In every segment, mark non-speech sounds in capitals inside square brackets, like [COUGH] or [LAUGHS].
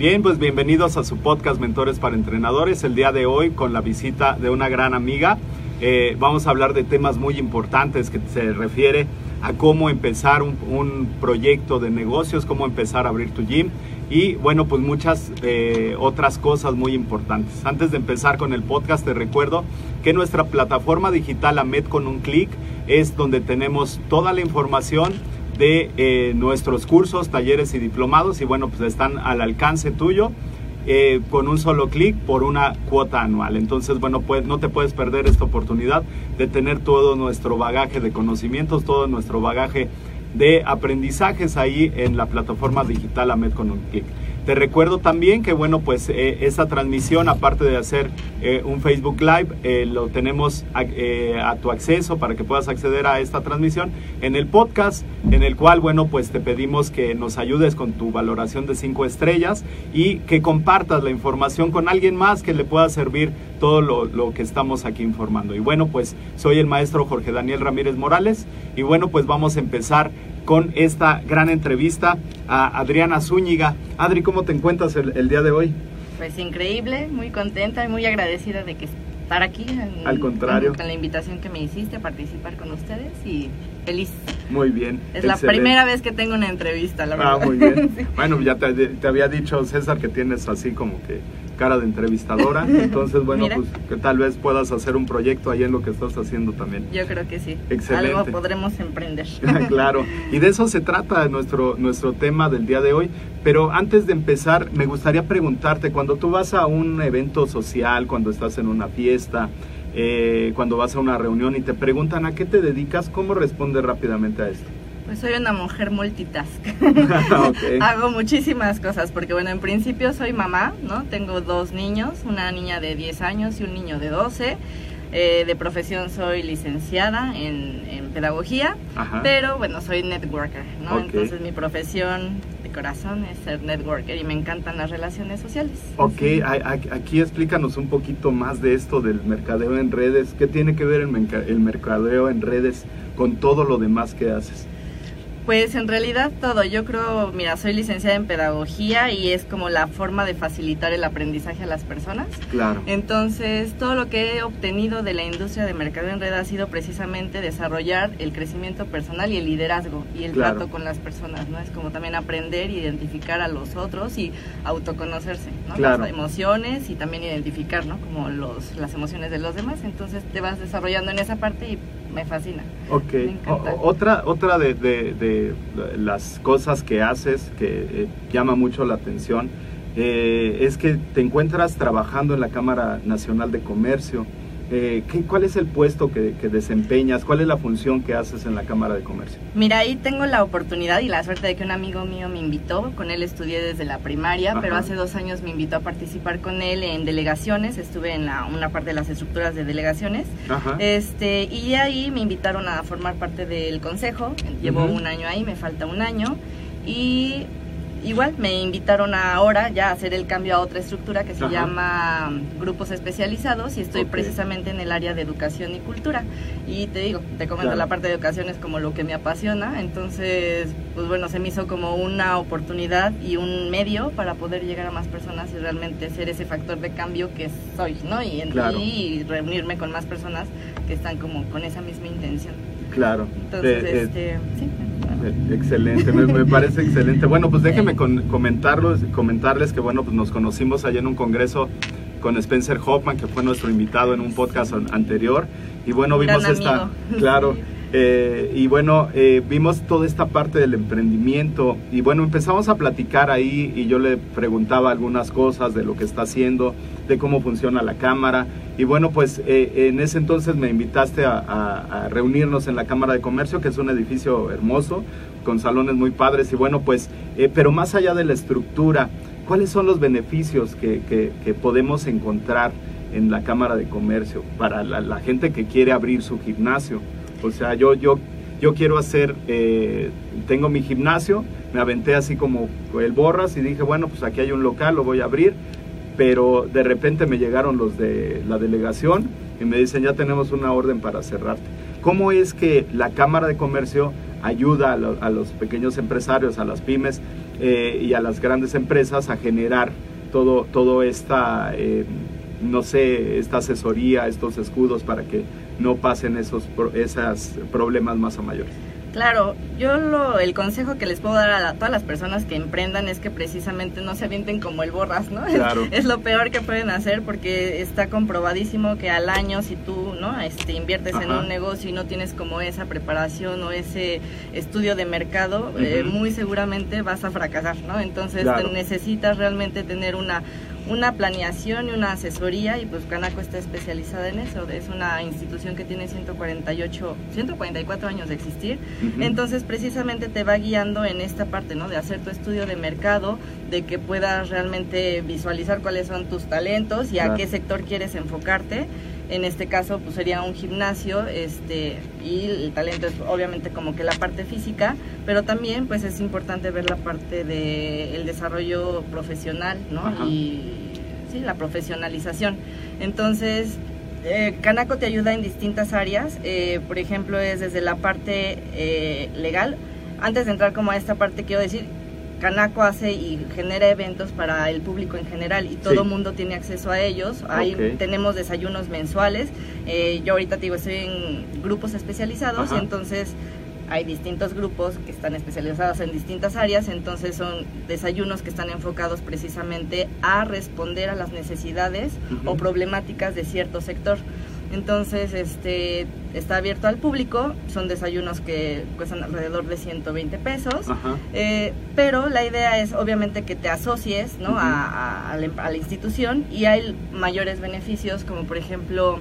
Bien, pues bienvenidos a su podcast Mentores para Entrenadores. El día de hoy con la visita de una gran amiga. Eh, vamos a hablar de temas muy importantes que se refiere a cómo empezar un, proyecto de negocios, cómo empezar a abrir tu gym y bueno, pues muchas eh, otras cosas muy importantes. Antes de empezar con el podcast, te recuerdo que nuestra plataforma digital AMED con un clic es donde tenemos toda la información de eh, nuestros cursos, talleres y diplomados y bueno, pues están al alcance tuyo. Eh, con un solo clic por una cuota anual. Entonces, bueno, pues no te puedes perder esta oportunidad de tener todo nuestro bagaje de conocimientos, todo nuestro bagaje de aprendizajes ahí en la plataforma digital AMED con un clic. Te recuerdo también que, bueno, pues eh, esa transmisión, aparte de hacer eh, un Facebook Live, eh, lo tenemos a, a, tu acceso para que puedas acceder a esta transmisión en el podcast, en el cual, bueno, pues te pedimos que nos ayudes con tu valoración de cinco estrellas y que compartas la información con alguien más que le pueda servir todo lo que estamos aquí informando. Y bueno, pues soy el maestro Jorge Daniel Ramírez Morales y bueno, pues vamos a empezar con esta gran entrevista a Adriana Zúñiga. Adri, ¿cómo te encuentras el, el, día de hoy? Pues increíble, muy contenta y muy agradecida de que estar aquí. En, Al contrario. Con, con, la invitación que me hiciste a participar con ustedes y feliz. Muy bien. Es excelente. la primera vez que tengo una entrevista, la verdad. Ah, muy bien. [LAUGHS] sí. Bueno, ya te, te, había dicho César que tienes así como que cara de entrevistadora. [LAUGHS] Entonces, bueno, Mira. pues que tal vez puedas hacer un proyecto ahí en lo que estás haciendo también. Yo creo que sí. Excelente. Algo podremos emprender. [LAUGHS] claro. Y de eso se trata nuestro, nuestro tema del día de hoy. Pero antes de empezar, me gustaría preguntarte, cuando tú vas a un evento social, cuando estás en una fiesta, eh, cuando vas a una reunión y te preguntan a qué te dedicas, ¿cómo respondes rápidamente a esto? Pues soy una mujer multitask. [LAUGHS] okay. Hago muchísimas cosas porque bueno, en principio soy mamá, ¿no? Tengo dos niños, una niña de 10 años y un niño de 12. Eh, de profesión soy licenciada en, en pedagogía, Ajá. pero bueno, soy networker, ¿no? Okay. Entonces mi profesión de corazón es ser networker y me encantan las relaciones sociales. Ok, sí. aquí explícanos un poquito más de esto del mercadeo en redes. ¿Qué tiene que ver el, el mercadeo en redes con todo lo demás que haces? Pues en realidad todo. Yo creo, mira, soy licenciada en pedagogía y es como la forma de facilitar el aprendizaje a las personas. Claro. Entonces, todo lo que he obtenido de la industria de mercado en red ha sido precisamente desarrollar el crecimiento personal y el liderazgo y el claro. trato con las personas, ¿no? Es como también aprender, identificar a los otros y autoconocerse, ¿no? Claro. Las emociones y también identificar, ¿no? Como los, las emociones de los demás. Entonces, te vas desarrollando en esa parte y me fascina. Ok. Me encanta. O, otra otra de, de, de, las cosas que haces que eh, llama mucho la atención eh, es que te encuentras trabajando en la Cámara Nacional de Comercio eh, ¿qué- ¿cuál es el puesto que, que desempeñas? ¿Cuál es la función que haces en la Cámara de Comercio? Mira, ahí tengo la oportunidad y la suerte de que un amigo mío me invitó, con él estudié desde la primaria, Ajá. pero hace dos años me invitó a participar con él en delegaciones, estuve en la, una parte de las estructuras de delegaciones, Ajá. este y de ahí me invitaron a formar parte del consejo, llevo Ujú. un año ahí, me falta un año, y igual me invitaron ahora ya a hacer el cambio a otra estructura que se Ajá. llama grupos especializados y estoy precisamente en el área de educación y cultura. Y te digo, te comento, Claro. la parte de educación es como lo que me apasiona, entonces, pues bueno, se me hizo como una oportunidad y un medio para poder llegar a más personas y realmente ser ese factor de cambio que soy, ¿no? Y, en- Claro. y reunirme con más personas que están como con esa misma intención. Claro. Entonces, Eh, eh, este, sí. [LAUGHS] Excelente, me, me parece excelente. Bueno, pues déjenme con- comentarlos, comentarles que bueno, pues nos conocimos allá en un congreso con Spencer Hoffman, que fue nuestro invitado en un podcast an- anterior. Y bueno, vimos gran esta, amigo. claro. [LAUGHS] eh, y bueno, eh, vimos toda esta parte del emprendimiento. Y bueno, empezamos a platicar ahí y yo le preguntaba algunas cosas de lo que está haciendo, de cómo funciona la cámara. Y bueno, pues eh, en ese entonces me invitaste a, reunirnos en la Cámara de Comercio, que es un edificio hermoso, con salones muy padres. Y bueno, pues, eh, pero más allá de la estructura, ¿cuáles son los beneficios que, podemos encontrar en la Cámara de Comercio para la gente que quiere abrir su gimnasio? O sea, yo, yo, yo quiero hacer, eh, tengo mi gimnasio, me aventé así como el borras y dije, bueno, pues aquí hay un local, lo voy a abrir pero de repente me llegaron los de la delegación y me dicen ya tenemos una orden para cerrarte. ¿Cómo es que la Cámara de Comercio ayuda a, lo- a los pequeños empresarios, a las pymes eh, y a las grandes empresas a generar todo, todo esta, eh, no sé, esta asesoría, estos escudos para que no pasen esos, esas problemas más a mayores? Claro, yo lo, el consejo que les puedo dar a la- todas las personas que emprendan es que precisamente no se avienten como el borras, ¿no? [LAUGHS] Claro. Es, lo peor que pueden hacer porque está comprobadísimo que al año si tú, ¿no? Este, inviertes en un negocio y no tienes como esa preparación o ese estudio de mercado, eh, muy seguramente vas a fracasar, ¿no? Entonces Claro. te necesitas realmente tener una una planeación y una asesoría y pues Canaco está especializada en eso. Es una institución que tiene 148, 144 años de existir. Entonces precisamente te va guiando en esta parte, ¿no? De hacer tu estudio de mercado, de que puedas realmente visualizar cuáles son tus talentos y Claro. a qué sector quieres enfocarte. En este caso, pues sería un gimnasio, este, y el talento es obviamente como que la parte física, pero también pues es importante ver la parte de el desarrollo profesional, ¿no? Ajá. Y sí, la profesionalización. Entonces, eh, Canaco te ayuda en distintas áreas, eh, por ejemplo, es desde la parte eh, legal. Antes de entrar como a esta parte, quiero decir, Canaco hace y genera eventos para el público en general y todo Sí. mundo tiene acceso a ellos. Ahí tenemos desayunos mensuales. Eh, yo ahorita te digo, estoy en grupos especializados, Ajá. entonces hay distintos grupos que están especializados en distintas áreas, entonces son desayunos que están enfocados precisamente a responder a las necesidades o problemáticas de cierto sector. Entonces, este está abierto al público, son desayunos que cuestan alrededor de 120 pesos. Ajá. Eh, pero la idea es obviamente que te asocies ¿no? A, a- a la, a la institución y hay mayores beneficios como por ejemplo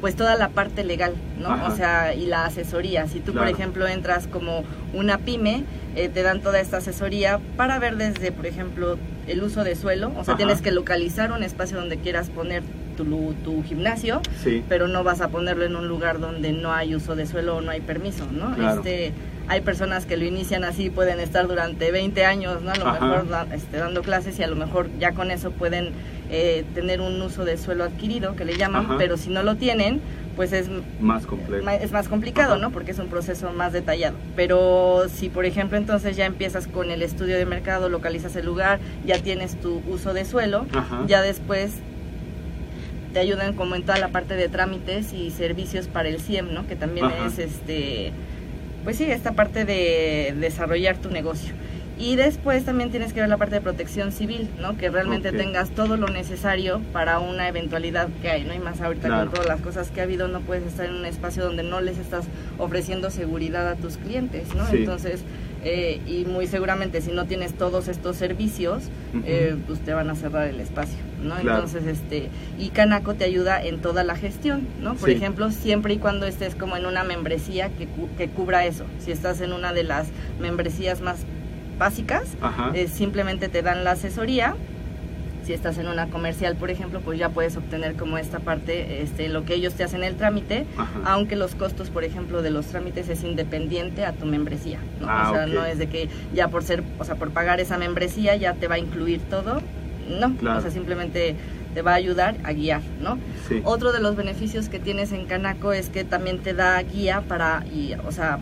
pues toda la parte legal, ¿no? Ajá. O sea, y la asesoría. Si tú, Claro. por ejemplo, entras como una pyme, eh, te dan toda esta asesoría para ver desde, por ejemplo, el uso de suelo. O sea, Ajá. tienes que localizar un espacio donde quieras poner tu, tu gimnasio, Sí. pero no vas a ponerlo en un lugar donde no hay uso de suelo o no hay permiso, ¿no? Claro. Este, hay personas que lo inician así, pueden estar durante 20 años, ¿no? A lo Ajá. mejor este, dando clases y a lo mejor ya con eso pueden eh, tener un uso de suelo adquirido, que le llaman, Ajá. pero si no lo tienen, pues es Más complejo. es más complicado, Ajá. ¿no? Porque es un proceso más detallado. Pero si, por ejemplo, entonces ya empiezas con el estudio de mercado, localizas el lugar, ya tienes tu uso de suelo, ya después te ayudan como en toda la parte de trámites y servicios para el CIEM, ¿no? Que también Ajá. es este pues sí, esta parte de desarrollar tu negocio. Y después también tienes que ver la parte de protección civil, ¿no? Que realmente tengas todo lo necesario para una eventualidad que hay, ¿no? Y más ahorita Claro. con todas las cosas que ha habido, no puedes estar en un espacio donde no les estás ofreciendo seguridad a tus clientes, ¿no? Sí. Entonces, eh, y muy seguramente si no tienes todos estos servicios, eh, pues te van a cerrar el espacio. ¿no? Claro. Entonces, este, y Canaco te ayuda en toda la gestión, ¿no? Por Sí. ejemplo, siempre y cuando estés como en una membresía que, que cubra eso. Si estás en una de las membresías más básicas, eh, simplemente te dan la asesoría. Si estás en una comercial, por ejemplo, pues ya puedes obtener como esta parte, este, lo que ellos te hacen el trámite, Ajá. aunque los costos, por ejemplo, de los trámites es independiente a tu membresía, ¿no? Ah, o sea, no es de que ya por ser, o sea, por pagar esa membresía ya te va a incluir todo, no, Claro. o sea, simplemente te va a ayudar a guiar, ¿no? Sí. Otro de los beneficios que tienes en Canaco es que también te da guía para, y, o sea,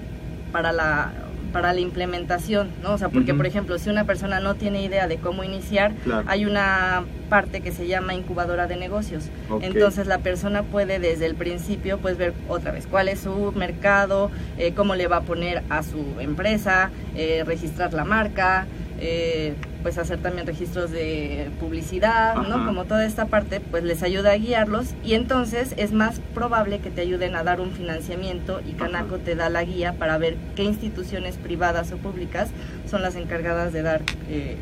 para la para la implementación, ¿no? O sea, porque por ejemplo, si una persona no tiene idea de cómo iniciar, Claro. hay una parte que se llama incubadora de negocios. Entonces la persona puede desde el principio pues ver otra vez cuál es su mercado, eh, cómo le va a poner a su empresa, eh, registrar la marca, eh, pues hacer también registros de publicidad, Ajá. ¿no? Como toda esta parte pues les ayuda a guiarlos y entonces es más probable que te ayuden a dar un financiamiento y Canaco Ajá. te da la guía para ver qué instituciones privadas o públicas son las encargadas de dar eh,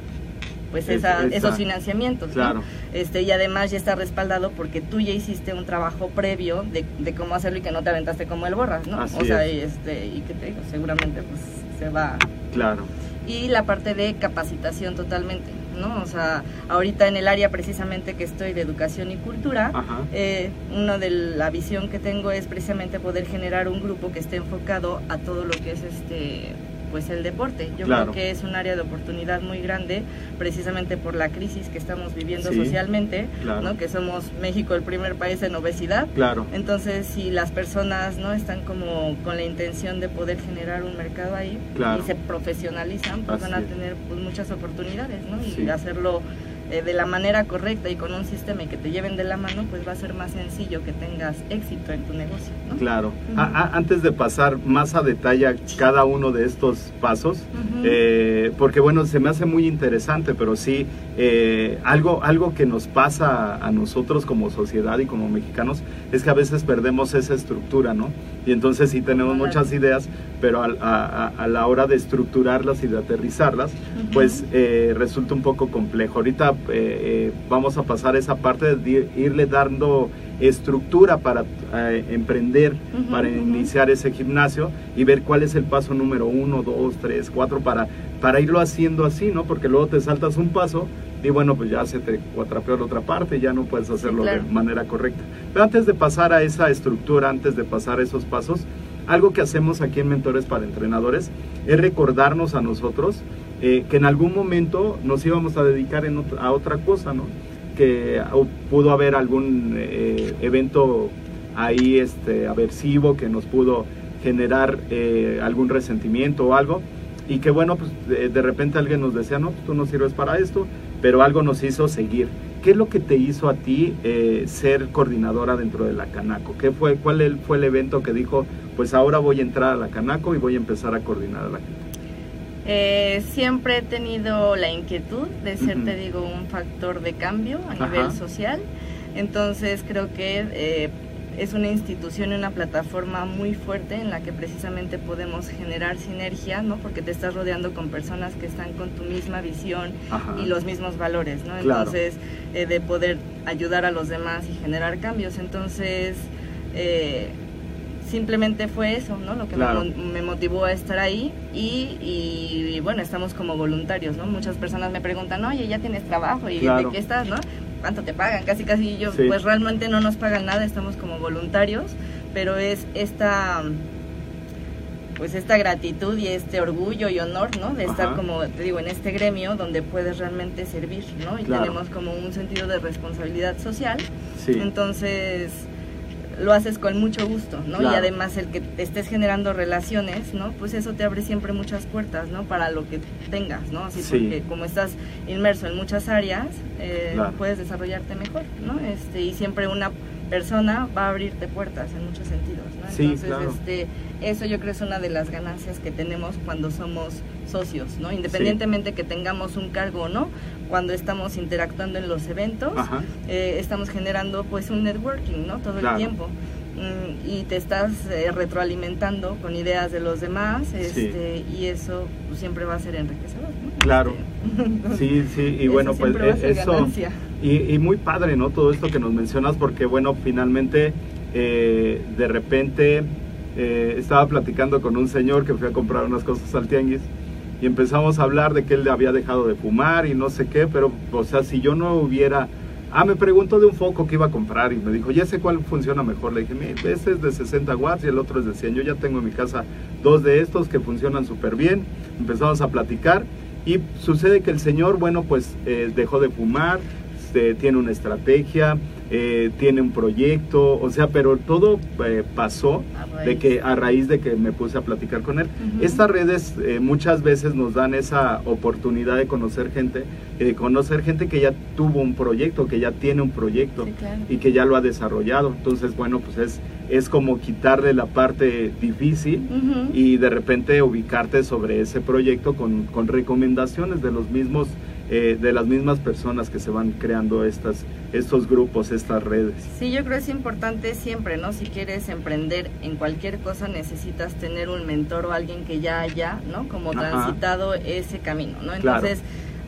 pues Es- esa- esos financiamientos. ¿no? Claro. Este, y además ya está respaldado porque tú ya hiciste un trabajo previo de, de cómo hacerlo y que no te aventaste como el borras, ¿no? Así o sea, es. y este, y que te digo, seguramente pues se va. Claro. Y la parte de capacitación totalmente, ¿no? O sea, ahorita en el área precisamente que estoy de educación y cultura, eh, una de la visión que tengo es precisamente poder generar un grupo que esté enfocado a todo lo que es este pues el deporte. Yo Claro. creo que es un área de oportunidad muy grande, precisamente por la crisis que estamos viviendo Sí, socialmente, claro. ¿no? Que somos México el primer país en obesidad. Claro. Entonces, si las personas no están como con la intención de poder generar un mercado ahí Claro. y se profesionalizan, pues Así van a tener pues, muchas oportunidades, ¿no? Y Sí. hacerlo eh, de la manera correcta y con un sistema y que te lleven de la mano, pues va a ser más sencillo que tengas éxito en tu negocio, ¿no? Claro. Ujú. A- a- antes de pasar más a detalle a cada uno de estos pasos, eh, porque bueno, se me hace muy interesante, pero sí, eh, algo, algo que nos pasa a nosotros como sociedad y como mexicanos es que a veces perdemos esa estructura, ¿no? Y entonces sí tenemos muchas ideas, pero a, a- a la hora de estructurarlas y de aterrizarlas, pues eh, resulta un poco complejo. Ahorita eh, eh, vamos a pasar esa parte de irle dando estructura para eh, emprender, para iniciar ese gimnasio y ver cuál es el paso número uno, dos, tres, cuatro, para, para irlo haciendo así, ¿no? Porque luego te saltas un paso y bueno, pues ya se te cuatrapeó la otra parte, ya no puedes hacerlo claro. de manera correcta. Pero antes de pasar a esa estructura, antes de pasar a esos pasos, algo que hacemos aquí en Mentores para Entrenadores es recordarnos a nosotros eh, que en algún momento nos íbamos a dedicar en a otra cosa, ¿no? Que pudo haber algún eh, evento ahí este, aversivo que nos pudo generar eh, algún resentimiento o algo y que bueno, pues de, de repente alguien nos decía, no, pues, tú no sirves para esto, pero algo nos hizo seguir. ¿Qué es lo que te hizo a ti eh, ser coordinadora dentro de la Canaco? ¿Qué fue, ¿Cuál el- fue el evento que dijo, pues ahora voy a entrar a la Canaco y voy a empezar a coordinar a la Canaco? Eh, siempre he tenido la inquietud de ser, te digo, un factor de cambio a Ajá. nivel social. Entonces creo que eh, es una institución y una plataforma muy fuerte en la que precisamente podemos generar sinergia, ¿no? Porque te estás rodeando con personas que están con tu misma visión Ajá. y los mismos valores, ¿no? Claro. Entonces, eh, de poder ayudar a los demás y generar cambios. Entonces, eh, simplemente fue eso, ¿no? Lo que Claro. me, mo- me motivó a estar ahí y, y, y, bueno, estamos como voluntarios, ¿no? Muchas personas me preguntan, oye, ya tienes trabajo y Claro. de qué estás, ¿no? ¿Cuánto te pagan? Casi, casi yo, Sí. pues realmente no nos pagan nada, estamos como voluntarios, pero es esta pues esta gratitud y este orgullo y honor, ¿no? De estar Ajá. como, te digo, en este gremio donde puedes realmente servir, ¿no? Y Claro. tenemos como un sentido de responsabilidad social. Sí, Entonces, lo haces con mucho gusto, ¿no? Claro. Y además el que te estés generando relaciones, ¿no? Pues eso te abre siempre muchas puertas, ¿no? Para lo que tengas, ¿no? Así Sí. porque como estás inmerso en muchas áreas, eh, Claro. puedes desarrollarte mejor, ¿no? Este, y siempre una persona va a abrirte puertas en muchos sentidos, ¿no? Sí, Entonces, claro. este, eso yo creo es una de las ganancias que tenemos cuando somos socios, ¿no? Independientemente que tengamos un cargo o no, cuando estamos interactuando en los eventos, eh, estamos generando pues un networking, ¿no? Todo Claro. el tiempo. Mm, y te estás eh, retroalimentando con ideas de los demás, este, y eso pues, siempre va a ser enriquecedor, ¿no? Claro. Este, Sí, sí, y [LAUGHS] eso bueno, pues va a ser eso, ganancia. Y, y muy padre, ¿no? Todo esto que nos mencionas, porque bueno, finalmente, eh, de repente, eh, estaba platicando con un señor que fue a comprar unas cosas al tianguis y empezamos a hablar de que él había dejado de fumar y no sé qué, pero, o sea, si yo no hubiera... Ah, me preguntó de un foco que iba a comprar y me dijo, ya sé cuál funciona mejor. Le dije, "Mire, este es de 60 watts y el otro es de 100. Yo ya tengo en mi casa dos de estos que funcionan súper bien. Empezamos a platicar y sucede que el señor, bueno, pues eh, dejó de fumar, este, tiene una estrategia, eh, tiene un proyecto, o sea, pero todo eh, pasó A raíz. de que a raíz de que me puse a platicar con él. Estas redes eh, muchas veces nos dan esa oportunidad de conocer gente, de conocer gente que ya tuvo un proyecto, que ya tiene un proyecto Sí, claro. y que ya lo ha desarrollado. Entonces, bueno, pues es, es como quitarle la parte difícil y de repente ubicarte sobre ese proyecto con, con recomendaciones de los mismos eh, de las mismas personas que se van creando estas estos grupos estas redes Sí, yo creo que es importante siempre, ¿no? Si quieres emprender en cualquier cosa necesitas tener un mentor o alguien que ya haya, ¿no? Como Ajá. transitado ese camino, ¿no? Claro.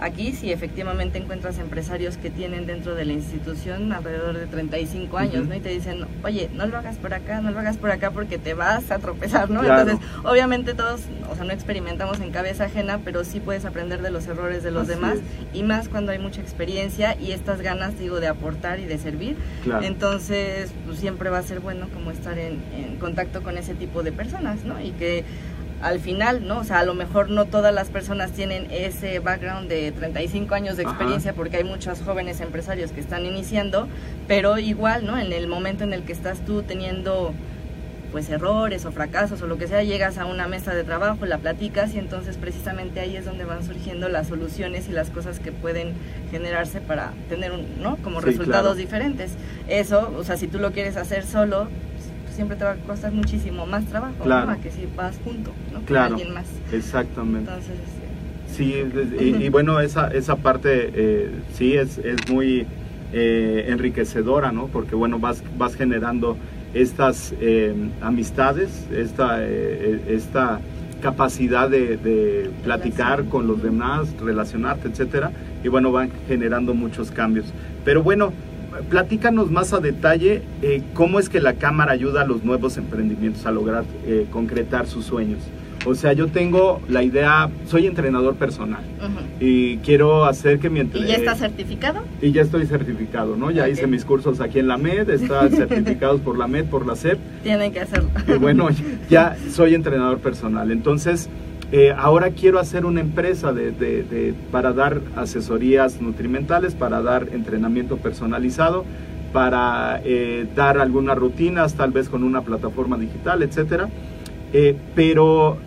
Aquí sí efectivamente encuentras empresarios que tienen dentro de la institución alrededor de 35 años, Ujú. ¿no? Y te dicen, oye, no lo hagas por acá, no lo hagas por acá porque te vas a tropezar, ¿no? Claro. Entonces, obviamente todos, o sea, no experimentamos en cabeza ajena, pero sí puedes aprender de los errores de los Así demás es. y más cuando hay mucha experiencia y estas ganas, digo, de aportar y de servir. claro Entonces, pues siempre va a ser bueno como estar en, en contacto con ese tipo de personas, ¿no? Y que al final, ¿no? O sea, a lo mejor no todas las personas tienen ese background de 35 años de Ajá. experiencia porque hay muchos jóvenes empresarios que están iniciando, pero igual, ¿no? En el momento en el que estás tú teniendo pues errores o fracasos o lo que sea, llegas a una mesa de trabajo, la platicas y entonces precisamente ahí es donde van surgiendo las soluciones y las cosas que pueden generarse para tener un, ¿no? como Sí, resultados claro. diferentes. Eso, o sea, si tú lo quieres hacer solo, siempre te va a costar muchísimo más trabajo, Claro. ¿no? A que si vas junto, ¿no? Claro. Con alguien más. exactamente Entonces, este, Sí, y, y bueno, esa, esa parte eh, sí es, es muy eh, enriquecedora, ¿no? Porque bueno, vas, vas generando estas eh, amistades, esta, eh, esta capacidad de, de platicar Relación. con los demás, relacionarte, etcétera, y bueno, van generando muchos cambios. Pero bueno, platícanos más a detalle eh, cómo es que la cámara ayuda a los nuevos emprendimientos a lograr eh, concretar sus sueños. O sea, yo tengo la idea, soy entrenador personal y quiero hacer que mi ¿Y ya está certificado? y ya estoy certificado, ¿no? Ya hice mis cursos aquí en la MED, están [LAUGHS] certificados por la MED, por la CEP, Tienen que hacerlo. y bueno, [LAUGHS] ya soy entrenador personal. Entonces, eh, ahora quiero hacer una empresa de, para dar asesorías nutrimentales, para dar entrenamiento personalizado, para eh, dar algunas rutinas, tal vez con una plataforma digital, etcétera. Eh, pero,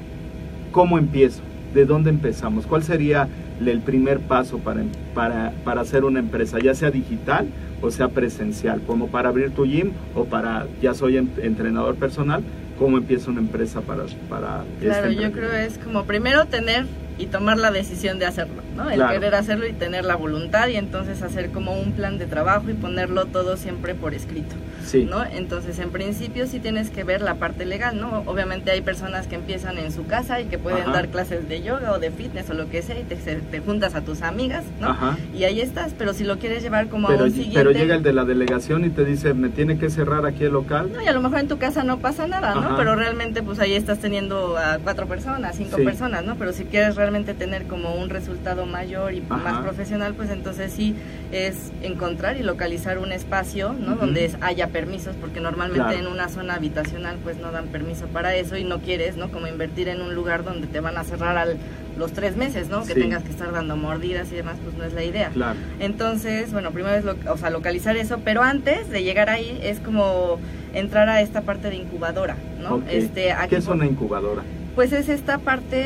¿cómo empiezo? ¿De dónde empezamos? ¿Cuál sería el primer paso para, para, para hacer una empresa, ya sea digital o sea presencial, como para abrir tu gym o para, ya soy en- entrenador personal, cómo empieza una empresa para... para Claro, este yo creo es como primero tener y tomar la decisión de hacerlo, ¿no? El Claro. querer hacerlo y tener la voluntad y entonces hacer como un plan de trabajo y ponerlo todo siempre por escrito, Sí, ¿no? Entonces, en principio sí tienes que ver la parte legal, ¿no? Obviamente hay personas que empiezan en su casa y que pueden Ajá. dar clases de yoga o de fitness o lo que sea y te, te juntas a tus amigas, ¿no? Ajá. Y ahí estás, pero si lo quieres llevar como pero, a un siguiente... pero llega el de la delegación y te dice, me tiene que cerrar aquí el local. No, y a lo mejor en tu casa no pasa nada, ¿no? Ajá. Pero realmente pues ahí estás teniendo a cuatro personas, cinco Sí. personas, ¿no? Pero si quieres realmente tener como un resultado mayor y Ajá. más profesional, pues entonces sí es encontrar y localizar un espacio, ¿no? Ujú. Donde es- haya permisos, porque normalmente Claro. en una zona habitacional pues no dan permiso para eso y no quieres, ¿no? Como invertir en un lugar donde te van a cerrar al, los tres meses, ¿no? Que Sí. tengas que estar dando mordidas y demás, pues no es la idea. Claro. Entonces, bueno, primero es lo, o sea, localizar eso, pero antes de llegar ahí es como entrar a esta parte de incubadora, ¿no? Este, aquí ¿Qué es una incubadora? Pues es esta parte,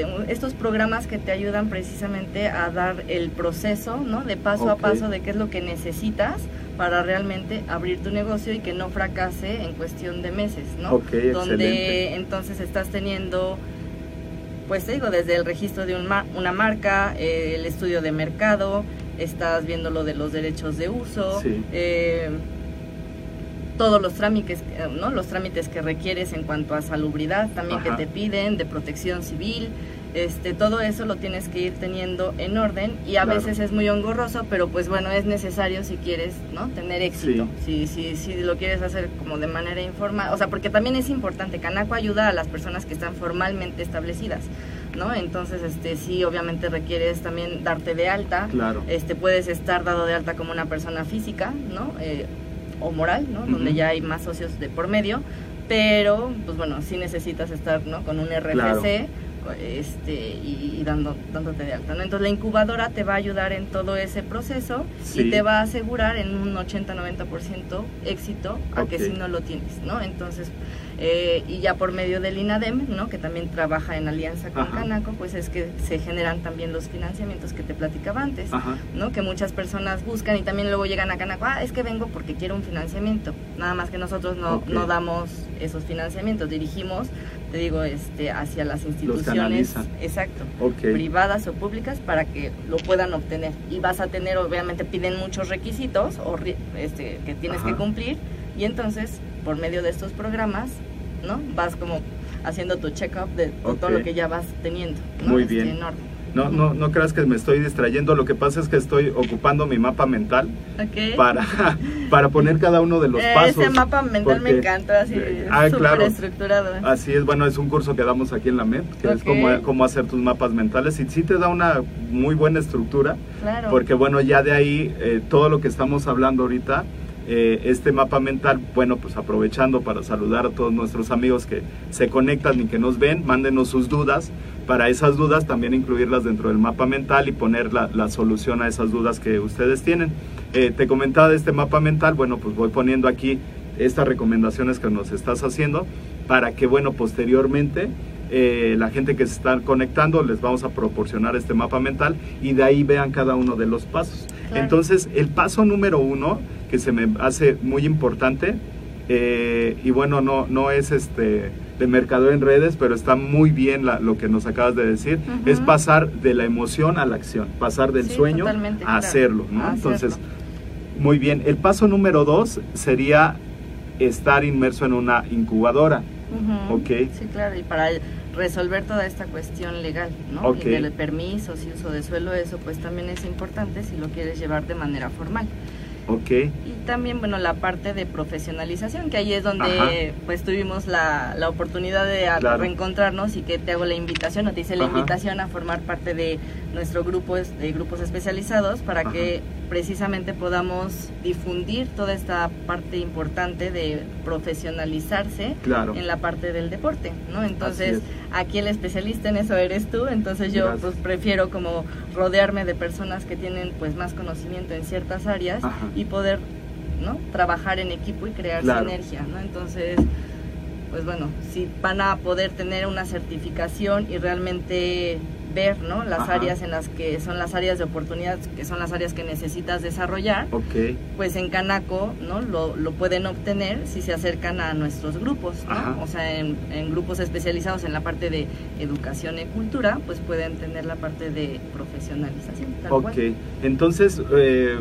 eh, estos programas que te ayudan precisamente a dar el proceso, ¿no? De paso a paso de qué es lo que necesitas para realmente abrir tu negocio y que no fracase en cuestión de meses, ¿no? Ok, Donde excelente. entonces estás teniendo, pues te digo, desde el registro de un ma- una marca, eh, el estudio de mercado, estás viendo lo de los derechos de uso, Sí. eh, todos los trámites, ¿no? Los trámites que requieres en cuanto a salubridad, también Ajá. que te piden, de protección civil, este, todo eso lo tienes que ir teniendo en orden y a Claro. veces es muy engorroso, pero pues bueno, es necesario si quieres, ¿no? Tener éxito, si, si, si lo quieres hacer como de manera informal, o sea, porque también es importante, Canaco ayuda a las personas que están formalmente establecidas, ¿no? Entonces, este, sí, obviamente requieres también darte de alta, Claro. este, puedes estar dado de alta como una persona física, ¿no? Eh, o moral, ¿no? Donde ya hay más socios de por medio, pero, pues bueno, sí necesitas estar, ¿no? Con un RFC Claro. este, y, y dando, dándote de alta, ¿no? Entonces la incubadora te va a ayudar en todo ese proceso Sí. y te va a asegurar en un 80-90% éxito a que Ok. si no lo tienes, ¿no? Entonces, eh, y ya por medio del INADEM, ¿no? Que también trabaja en alianza con Ajá. Canaco, pues es que se generan también los financiamientos que te platicaba antes. Ajá. ¿no? Que muchas personas buscan y también luego llegan a Canaco, ah, es que vengo porque quiero un financiamiento. Nada más que nosotros no, no damos esos financiamientos, dirigimos, te digo, este, hacia las instituciones, exacto, privadas o públicas para que lo puedan obtener. Y vas a tener, obviamente piden muchos requisitos o este, que tienes Ajá. que cumplir y entonces por medio de estos programas, ¿no? Vas como haciendo tu check-up de todo lo que ya vas teniendo. ¿no? Muy Este, bien. No, no, no creas que me estoy distrayendo, lo que pasa es que estoy ocupando mi mapa mental para, [LAUGHS] para poner cada uno de los pasos. Ese mapa mental me encantó, así Ah, súper claro. estructurado. Así es, bueno, es un curso que damos aquí en la MEP, que es cómo, cómo hacer tus mapas mentales y sí te da una muy buena estructura, Claro. porque bueno, ya de ahí eh, todo lo que estamos hablando ahorita, eh, este mapa mental, bueno, pues aprovechando para saludar a todos nuestros amigos que se conectan y que nos ven, mándenos sus dudas, para esas dudas también incluirlas dentro del mapa mental y poner la, solución a esas dudas que ustedes tienen. Eh, te comentaba de este mapa mental, bueno, pues voy poniendo aquí estas recomendaciones que nos estás haciendo para que, bueno, posteriormente eh, la gente que se está conectando les vamos a proporcionar este mapa mental y de ahí vean cada uno de los pasos. Claro. Entonces, el paso número uno, que se me hace muy importante, eh, y bueno, no, no es este de mercado en redes, pero está muy bien la- lo que nos acabas de decir, es pasar de la emoción a la acción, pasar del Sí, sueño a claro. hacerlo, ¿no? A Entonces, hacerlo. muy bien. El paso número dos sería estar inmerso en una incubadora. Ok. Sí, claro, y para resolver toda esta cuestión legal, ¿no? Ok. Y del permisos y uso de suelo, eso pues también es importante si lo quieres llevar de manera formal. Ok, Y también, bueno, la parte de profesionalización, que ahí es donde Ajá. pues tuvimos la, la oportunidad de Claro. reencontrarnos y que te hago la invitación, o te hice la Ajá. invitación a formar parte de nuestro grupo, de grupos especializados para Ajá. que precisamente podamos difundir toda esta parte importante de profesionalizarse claro. en la parte del deporte, ¿no? Entonces, aquí el especialista en eso eres tú, entonces yo Gracias. pues prefiero como rodearme de personas que tienen pues más conocimiento en ciertas áreas Ajá. Y poder, ¿no? Trabajar en equipo y crear Claro. sinergia, ¿no? Entonces, pues bueno, si van a poder tener una certificación y realmente ver, ¿no? Las Ajá. áreas en las que son las áreas de oportunidad, que son las áreas que necesitas desarrollar, Ok, pues en Canaco no lo, lo pueden obtener si se acercan a nuestros grupos ¿no? O sea en, en grupos especializados en la parte de educación y cultura pues pueden tener la parte de profesionalización tal ok. cual. Entonces, eh,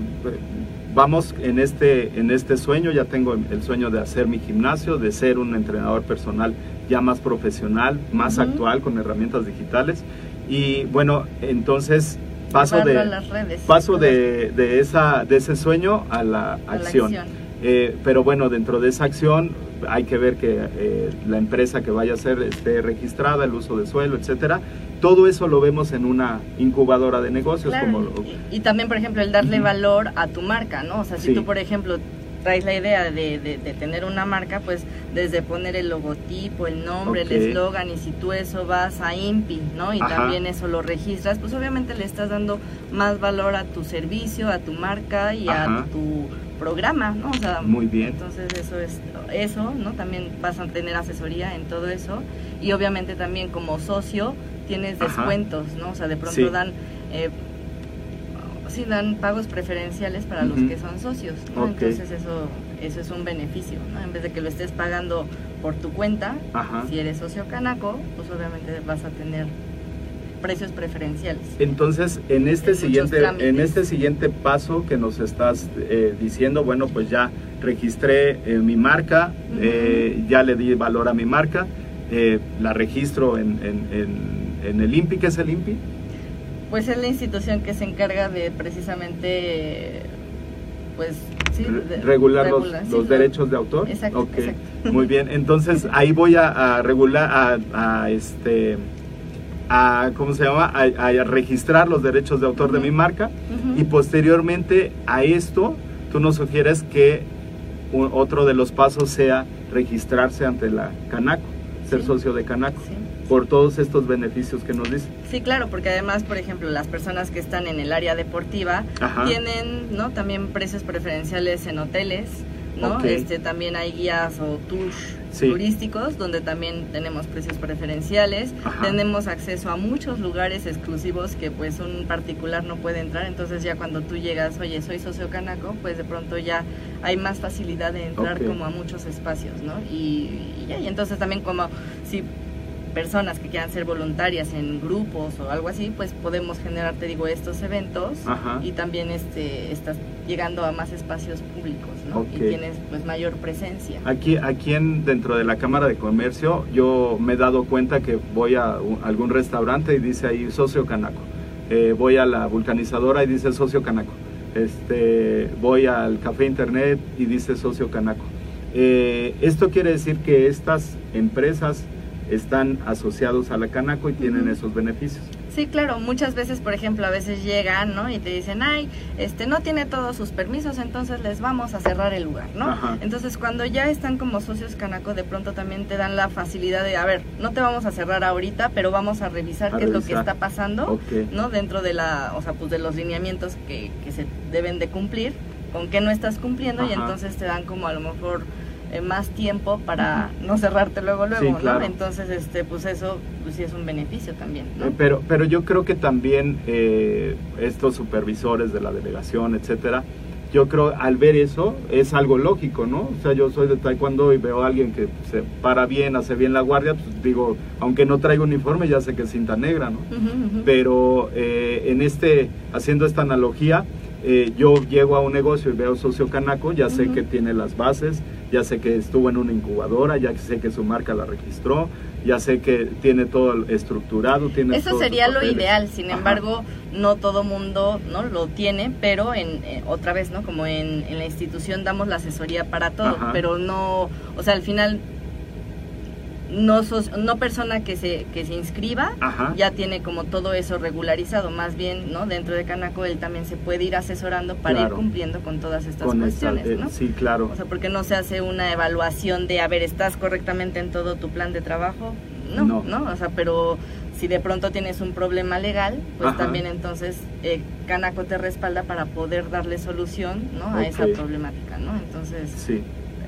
vamos en este, en este sueño, ya tengo el sueño de hacer mi gimnasio, de ser un entrenador personal ya más profesional, más actual, con herramientas digitales. Y bueno, entonces paso de, las redes paso de, de, esa, de ese sueño a la a la acción. Eh, pero bueno, dentro de esa acción hay que ver que eh, la empresa que vaya a ser esté registrada, el uso de suelo, etcétera. Todo eso lo vemos en una incubadora de negocios. Claro, como lo- y, y también por ejemplo el darle valor a tu marca no o sea si Sí. tú por ejemplo traes la idea de, de- de tener una marca pues desde poner el logotipo el nombre el eslogan y si tú eso vas a INPI no y Ajá. también eso lo registras pues obviamente le estás dando más valor a tu servicio a tu marca y Ajá. a tu programa no o sea Muy bien. entonces eso es eso no también vas a tener asesoría en todo eso y obviamente también como socio tienes Ajá. descuentos no o sea de pronto Sí. dan eh, sí dan pagos preferenciales para los que son socios entonces eso eso es un beneficio ¿no? en vez de que lo estés pagando por tu cuenta Ajá. si eres socio canaco pues obviamente vas a tener precios preferenciales. Entonces, en este En siguiente, en este siguiente paso que nos estás eh, diciendo, bueno, pues ya registré eh, mi marca, eh, ya le di valor a mi marca, eh, la registro en, en, en- en el INPI, ¿qué es el INPI? Pues es la institución que se encarga de precisamente, pues, sí, regular los, regular, sí, los claro. derechos de autor. Exacto. Muy bien. Entonces ahí voy a, a regular, a, a, este, a cómo se llama, a, a registrar los derechos de autor de mi marca y posteriormente a esto tú nos sugieres que otro de los pasos sea registrarse ante la Canaco, ser Sí. socio de Canaco Sí. por todos estos beneficios que nos dice. Sí, claro, porque además, por ejemplo, las personas que están en el área deportiva Ajá. tienen, ¿no? También precios preferenciales en hoteles, ¿no? Este, también hay guías o tours Sí. turísticos donde también tenemos precios preferenciales. Ajá. Tenemos acceso a muchos lugares exclusivos que pues un particular no puede entrar. Entonces ya cuando tú llegas, oye, soy socio canaco, pues de pronto ya hay más facilidad de entrar como a muchos espacios, ¿no? Y, y ya, y entonces también como si personas que quieran ser voluntarias en grupos o algo así, pues podemos generar, te digo, estos eventos Ajá. y también este estás llegando a más espacios públicos. Y tienes pues mayor presencia. Aquí, aquí en, dentro de la Cámara de Comercio, yo me he dado cuenta que voy a un- algún restaurante y dice ahí socio canaco. Eh, voy a la vulcanizadora y dice socio canaco. Este, voy al café internet y dice socio canaco. Eh, esto quiere decir que estas empresas están asociados a la canaco y tienen esos beneficios. Sí, claro, muchas veces, por ejemplo, a veces llegan, ¿no? Y te dicen, ay, este no tiene todos sus permisos, entonces les vamos a cerrar el lugar, ¿no? Ajá. Entonces, cuando ya están como socios Canaco, de pronto también te dan la facilidad de, a ver, no te vamos a cerrar ahorita, pero vamos a revisar A qué es lo que está pasando. ¿no? Dentro de la, o sea, pues de los lineamientos que, que se deben de cumplir, con qué no estás cumpliendo y entonces te dan como a lo mejor eh, más tiempo para no cerrarte luego luego, Sí, ¿no? claro. Entonces, este, pues eso, pues sí es un beneficio también, ¿no? Eh, Pero, pero yo creo que también eh, estos supervisores de la delegación, etcétera, yo creo al ver eso es algo lógico, ¿no? O sea, yo soy de taekwondo y veo a alguien que se para bien, hace bien la guardia, pues digo, aunque no traiga uniforme, ya sé que es cinta negra, ¿no? Pero eh, en este, haciendo esta analogía, eh, yo llego a un negocio y veo socio canaco, ya sé que tiene las bases, ya sé que estuvo en una incubadora, ya sé que su marca la registró, ya sé que tiene todo estructurado, tiene Eso sería lo ideal, sin Ajá. embargo, no todo mundo no lo tiene, pero en eh, otra vez, ¿no? Como en, en la institución damos la asesoría para todo, Ajá. pero no, o sea, al final no sos- no persona que se que se inscriba Ajá. ya tiene como todo eso regularizado, más bien, ¿no? Dentro de Canaco él también se puede ir asesorando para Claro. ir cumpliendo con todas estas con esta- cuestiones, eh, ¿no? sí, claro. O sea, porque no se hace una evaluación de, a ver, ¿estás correctamente en todo tu plan de trabajo? No, No. no, o sea, pero si de pronto tienes un problema legal, pues Ajá. también entonces eh, Canaco te respalda para poder darle solución, ¿no? A esa problemática, ¿no? Entonces, sí,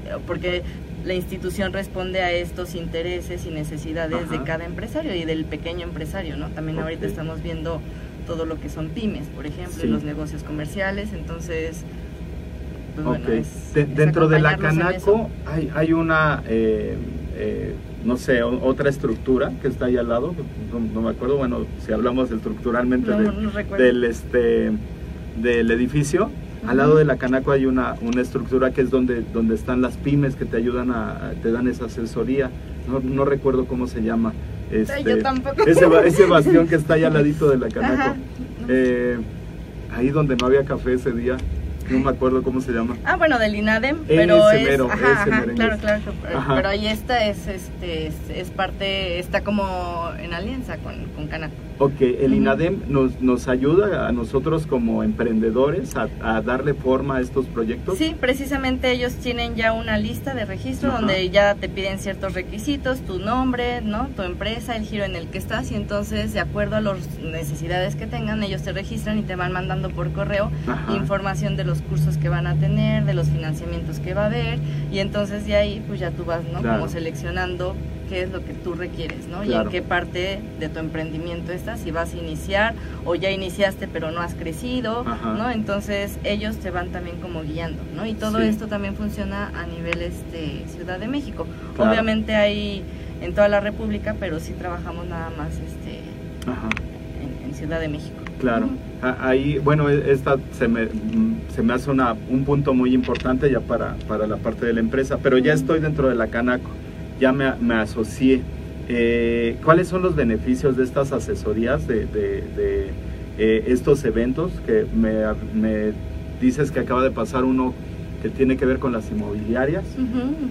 eh, porque la institución responde a estos intereses y necesidades de cada empresario y del pequeño empresario, ¿no? También ahorita estamos viendo todo lo que son pymes, por ejemplo, Sí. y los negocios comerciales, entonces... pues, ok. bueno, es- De- es dentro de la. Canaco hay, hay una, eh, eh, no sé, otra estructura que está ahí al lado, no, no me acuerdo, bueno, si hablamos estructuralmente No, de- no recuerdo. del, este, del edificio, al lado de la Canaco hay una, una estructura que es donde, donde están las pymes que te ayudan a, te dan esa asesoría, no, no recuerdo cómo se llama. Este, yo tampoco. Ese, ese bastión que está ahí al ladito de la Canaco. Eh, ahí donde no había café ese día, no me acuerdo cómo se llama. Ah, bueno, del INADEM, pero Ese es, mero, ajá, ese ajá, merengue. claro, claro, pero, Ajá. pero ahí esta es, este, es, es parte, está como en alianza con, con Canaco. Ok, el. INADEM nos, nos ayuda a nosotros como emprendedores a, a darle forma a estos proyectos. Sí, precisamente ellos tienen ya una lista de registro donde ya te piden ciertos requisitos, tu nombre, ¿no? Tu empresa, el giro en el que estás y entonces de acuerdo a las necesidades que tengan, ellos te registran y te van mandando por correo información de los cursos que van a tener, de los financiamientos que va a haber y entonces de ahí pues ya tú vas, ¿no? Claro. Como seleccionando qué es lo que tú requieres, ¿no? Y en qué parte de tu emprendimiento estás, si vas a iniciar o ya iniciaste pero no has crecido, Ajá. ¿no? Entonces ellos te van también como guiando, ¿no? Y todo Sí. esto también funciona a nivel este Ciudad de México. Claro. Obviamente hay en toda la República, pero sí trabajamos nada más este Ajá. en Ciudad de México. Claro, ahí, bueno, e- esta se me, se me hace una, un punto muy importante ya para, para la parte de la empresa, pero ya estoy dentro de la Canaco, ya me, me asocié. Eh, ¿Cuáles son los beneficios de estas asesorías, de, de- de, eh, estos eventos que me, me dices que acaba de pasar uno que tiene que ver con las inmobiliarias?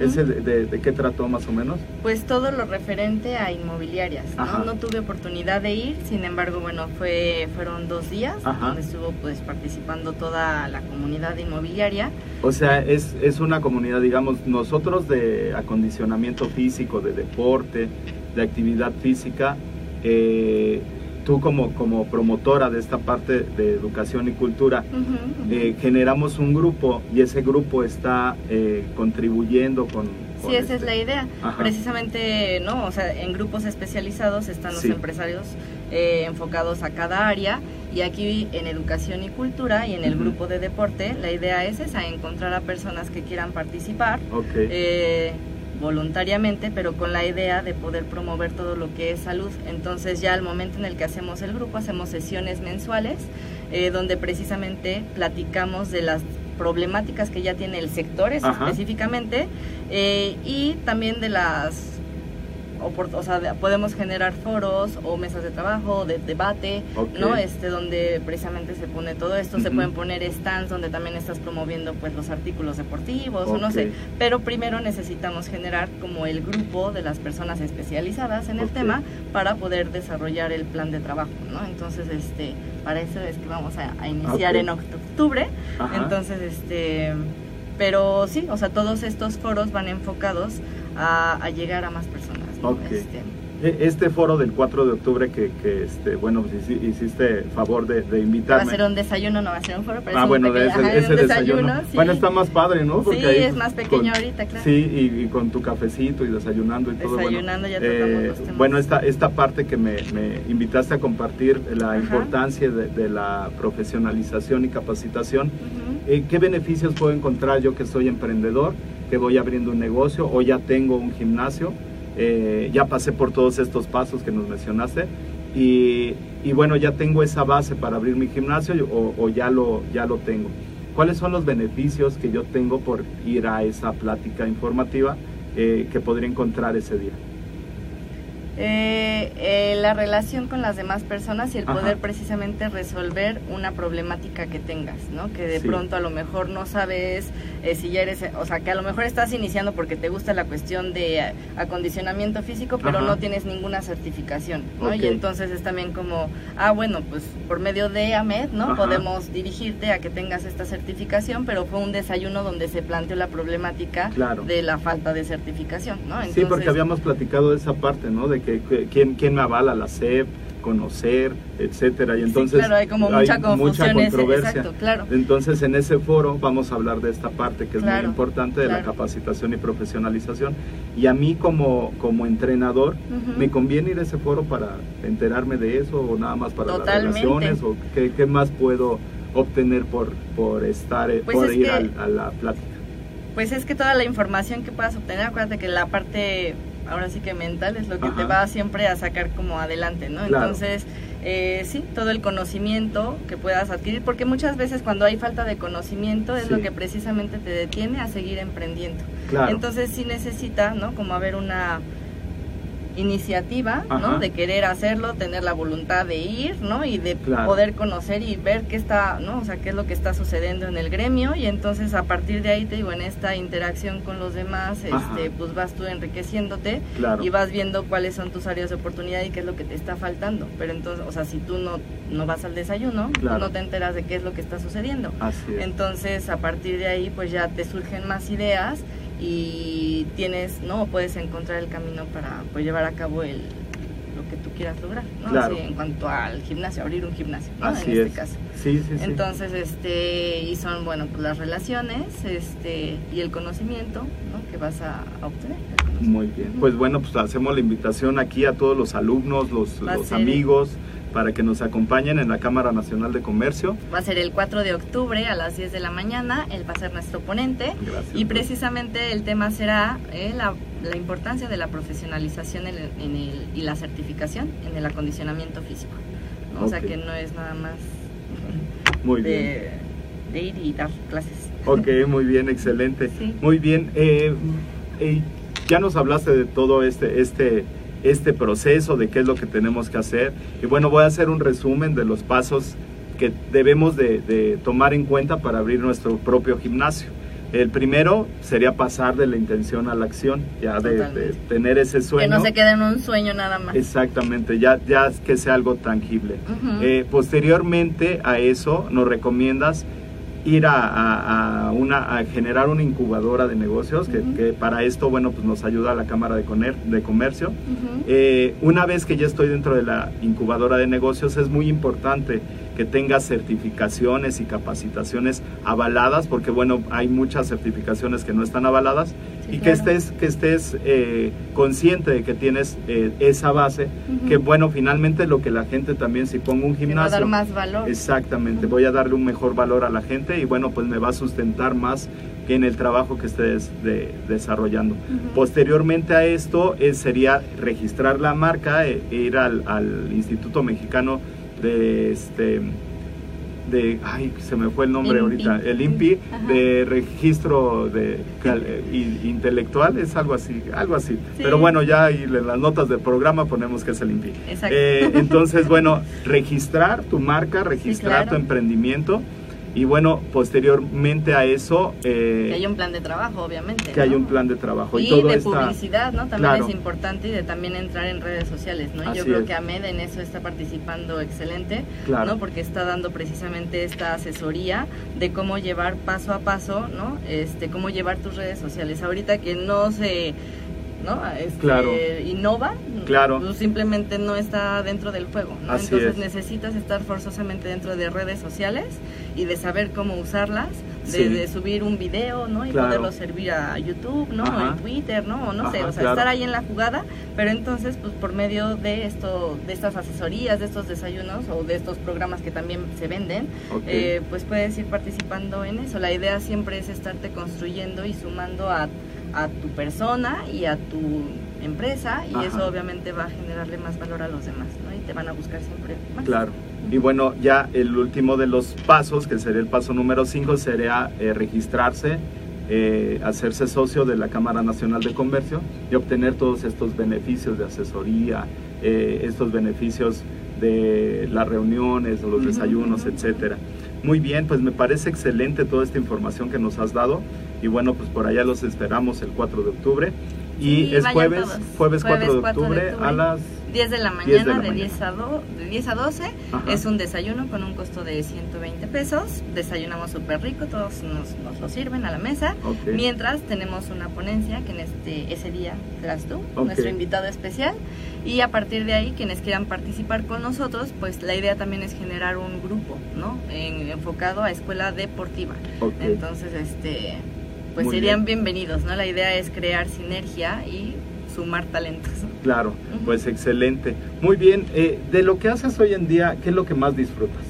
¿Ese de, de- de qué trató más o menos? Pues todo lo referente a inmobiliarias. ¿no? No tuve oportunidad de ir, sin embargo, bueno, fue fueron dos días Ajá. donde estuvo pues participando toda la comunidad inmobiliaria. O sea, es, es una comunidad, digamos, nosotros de acondicionamiento físico, de deporte, de actividad física, eh, tú como, como promotora de esta parte de educación y cultura, eh, generamos un grupo y ese grupo está eh, contribuyendo con... con Sí, esa es este- la idea. Ajá. Precisamente, ¿no? O sea, en grupos especializados están los Sí. empresarios eh, enfocados a cada área y aquí en educación y cultura y en el grupo de deporte, la idea es esa, encontrar a personas que quieran participar Ok, eh, voluntariamente, pero con la idea de poder promover todo lo que es salud. Entonces ya al momento en el que hacemos el grupo, hacemos sesiones mensuales eh, donde precisamente platicamos de las problemáticas que ya tiene el sector específicamente eh, y también de las o sea, de- podemos generar foros o mesas de trabajo, de debate. ¿no? Este, donde precisamente se pone todo esto, se pueden poner stands donde también estás promoviendo pues los artículos deportivos o no sé, pero primero necesitamos generar como el grupo de las personas especializadas en el tema para poder desarrollar el plan de trabajo, ¿no? Entonces, este, para eso es que vamos a, a iniciar en octubre, Ajá. entonces, este, pero sí, o sea, todos estos foros van enfocados a, a llegar a más personas, ¿no? Ok. Este, E- Este foro del 4 de octubre que, que este, bueno, pues hici- hiciste favor de, de va a invitarme. ser un desayuno, no va a ser un foro, pero Ah, es bueno, pequeño- ese, ajá, es ese un desayuno. sí. Bueno, está más padre, ¿no? Sí, ahí es más pequeño con- ahorita, claro. Sí, y, y con tu cafecito y desayunando y todo. bueno. Desayunando, ya tocamos los temas. Bueno, esta, esta parte que me, me invitaste a compartir, la Ajá. importancia de, de la profesionalización y capacitación. Ujú. Eh, ¿Qué beneficios puedo encontrar yo que soy emprendedor, que voy abriendo un negocio o ya tengo un gimnasio? Eh, ya pasé por todos estos pasos que nos mencionaste y, bueno, ya tengo esa base para abrir mi gimnasio o, o ya, lo, ya lo tengo. ¿Cuáles son los beneficios que yo tengo por ir a esa plática informativa eh, que podría encontrar ese día? Eh, eh, la relación con las demás personas y el Ajá. poder precisamente resolver una problemática que tengas, ¿no? Que de Sí. pronto a lo mejor no sabes eh, si ya eres, o sea, que a lo mejor estás iniciando porque te gusta la cuestión de acondicionamiento físico, pero Ajá. no tienes ninguna certificación, ¿no? Y entonces es también como, ah, bueno, pues por medio de AMED, ¿no? Ajá. Podemos dirigirte a que tengas esta certificación, pero fue un desayuno donde se planteó la problemática Claro. de la falta de certificación, ¿no? sí, porque habíamos platicado de esa parte, ¿no? De que, que- quién, quién me avala la SEP, conocer, etcétera. Y Sí, entonces claro, hay como mucha confusión, ese- controversia. exacto, claro. Entonces, en ese foro vamos a hablar de esta parte que es muy importante de la capacitación y profesionalización. Y a mí como, como entrenador. ¿me conviene ir a ese foro para enterarme de eso o nada más para Totalmente. las relaciones? ¿O qué, qué más puedo obtener por, por estar, eh, Pues por es ir que- a, la plática? Pues es que toda la información que puedas obtener, acuérdate que la parte, ahora sí que mental, es lo que Ajá. te va siempre a sacar como adelante, ¿no? Claro. Entonces, eh, sí, todo el conocimiento que puedas adquirir, porque muchas veces cuando hay falta de conocimiento es Sí. lo que precisamente te detiene a seguir emprendiendo. Claro. Entonces sí necesita, ¿no? Como haber una iniciativa, Ajá. ¿no? De querer hacerlo, tener la voluntad de ir, ¿no? Y de Claro. poder conocer y ver qué está, ¿no? O sea, qué es lo que está sucediendo en el gremio y entonces a partir de ahí te digo, en esta interacción con los demás, Ajá. este, pues vas tú enriqueciéndote Claro. y vas viendo cuáles son tus áreas de oportunidad y qué es lo que te está faltando. Pero entonces, o sea, si tú no, no vas al desayuno, tú Claro. no te enteras de qué es lo que está sucediendo. Así es. Entonces, a partir de ahí, pues ya te surgen más ideas y tienes, ¿no? Puedes encontrar el camino para pues, llevar a cabo el lo que tú quieras lograr, ¿no? Claro. Así, en cuanto al gimnasio, abrir un gimnasio, ¿no? Así en este es. caso. Sí, sí, sí. Entonces, este, y son, bueno, pues las relaciones, este, y el conocimiento, ¿no? Que vas a, a obtener. Muy bien. Pues bueno, pues hacemos la invitación aquí a todos los alumnos, los, los amigos, para que nos acompañen en la Cámara Nacional de Comercio. Va a ser el 4 de octubre a las 10 de la mañana, él va a ser nuestro ponente. Gracias. Y precisamente el tema será eh, la, la importancia de la profesionalización en el- en el- y la certificación en el acondicionamiento físico. ¿no? O sea que no es nada más Muy bien. de, de ir y dar clases. Ok, muy bien, excelente. Sí. Muy bien. eh, eh, ya nos hablaste de todo este, este, este proceso, de qué es lo que tenemos que hacer. Y bueno, voy a hacer un resumen de los pasos que debemos de, de tomar en cuenta para abrir nuestro propio gimnasio. El primero sería pasar de la intención a la acción, ya de, tener ese sueño. Que no se quede en un sueño nada más. Exactamente, ya, ya que sea algo tangible. Eh, posteriormente a eso, nos recomiendas ir a, a- a una, a generar una incubadora de negocios, que, para esto, bueno, pues nos ayuda la Cámara de, Coner- de Comercio. Eh, una vez que ya estoy dentro de la incubadora de negocios, es muy importante que tengas certificaciones y capacitaciones avaladas, porque bueno, hay muchas certificaciones que no están avaladas, Sí, y que estés, que estés eh, consciente de que tienes eh, esa base, que bueno, finalmente lo que la gente también, si pongo un Que va a gimnasio, dar más valor. Exactamente, voy a darle un mejor valor a la gente y bueno, pues me va a sustentar más que en el trabajo que estés de- desarrollando. Posteriormente a esto eh, sería registrar la marca, e ir al, al Instituto Mexicano de este de ay se me fue el nombre ahorita el INPI Ajá. de registro de cal- eh, i- intelectual es algo así algo así Sí. pero bueno ya ahí en las notas del programa ponemos que es el INPI Exacto. Eh, entonces, [LAUGHS] bueno, registrar tu marca, registrar claro. tu emprendimiento y bueno, posteriormente a eso, eh, que haya un plan de trabajo, obviamente. que haya ¿no? un plan de trabajo. Y, Y, todo de está- publicidad, ¿no? También Claro. es importante y de también entrar en redes sociales, ¿no? Y Así Yo creo es. que Ahmed en eso está participando excelente, Claro. ¿no? Porque está dando precisamente esta asesoría de cómo llevar paso a paso, ¿no? Este, cómo llevar tus redes sociales. Ahorita que no se, ¿no? Este, Claro. Innova, Claro. pues simplemente no está dentro del juego, ¿no? Así Entonces es. necesitas estar forzosamente dentro de redes sociales y de saber cómo usarlas, de, Sí. de subir un video, ¿no? Y Claro. poderlo servir a YouTube, ¿no? Ajá. O en Twitter, ¿no? O no sé, o sea, claro. estar ahí en la jugada, pero entonces, pues por medio de esto, de estas asesorías, de estos desayunos o de estos programas que también se venden, eh, pues puedes ir participando en eso. La idea siempre es estarte construyendo y sumando a, a tu persona y a tu empresa y Ajá. eso obviamente va a generarle más valor a los demás, ¿no? Y te van a buscar siempre más. Claro. Y bueno, ya el último de los pasos, que sería el paso número 5, sería eh, registrarse, eh, hacerse socio de la Cámara Nacional de Comercio y obtener todos estos beneficios de asesoría, eh, estos beneficios de las reuniones, los desayunos, ujú. etcétera. Muy bien, pues me parece excelente toda esta información que nos has dado y bueno, pues por allá los esperamos el 4 de octubre y Sí, es jueves, todos. jueves 4 de Jueves 4 de octubre, a las 10 de la 10 de mañana, la de, mañana. 10 a do- de 10 a 12. Ajá. Es un desayuno con un costo de 120 pesos. Desayunamos súper rico, todos nos, nos lo sirven a la mesa. Ok. Mientras tenemos una ponencia que en este ese día serás tú, Ok. nuestro invitado especial. Y a partir de ahí, quienes quieran participar con nosotros, pues la idea también es generar un grupo, ¿no? En- enfocado a escuela deportiva. Ok. Entonces, este, pues Muy serían bien. bienvenidos, ¿no? La idea es crear sinergia y sumar talentos. Claro, pues excelente. Muy bien, eh, de lo que haces hoy en día, ¿qué es lo que más disfrutas?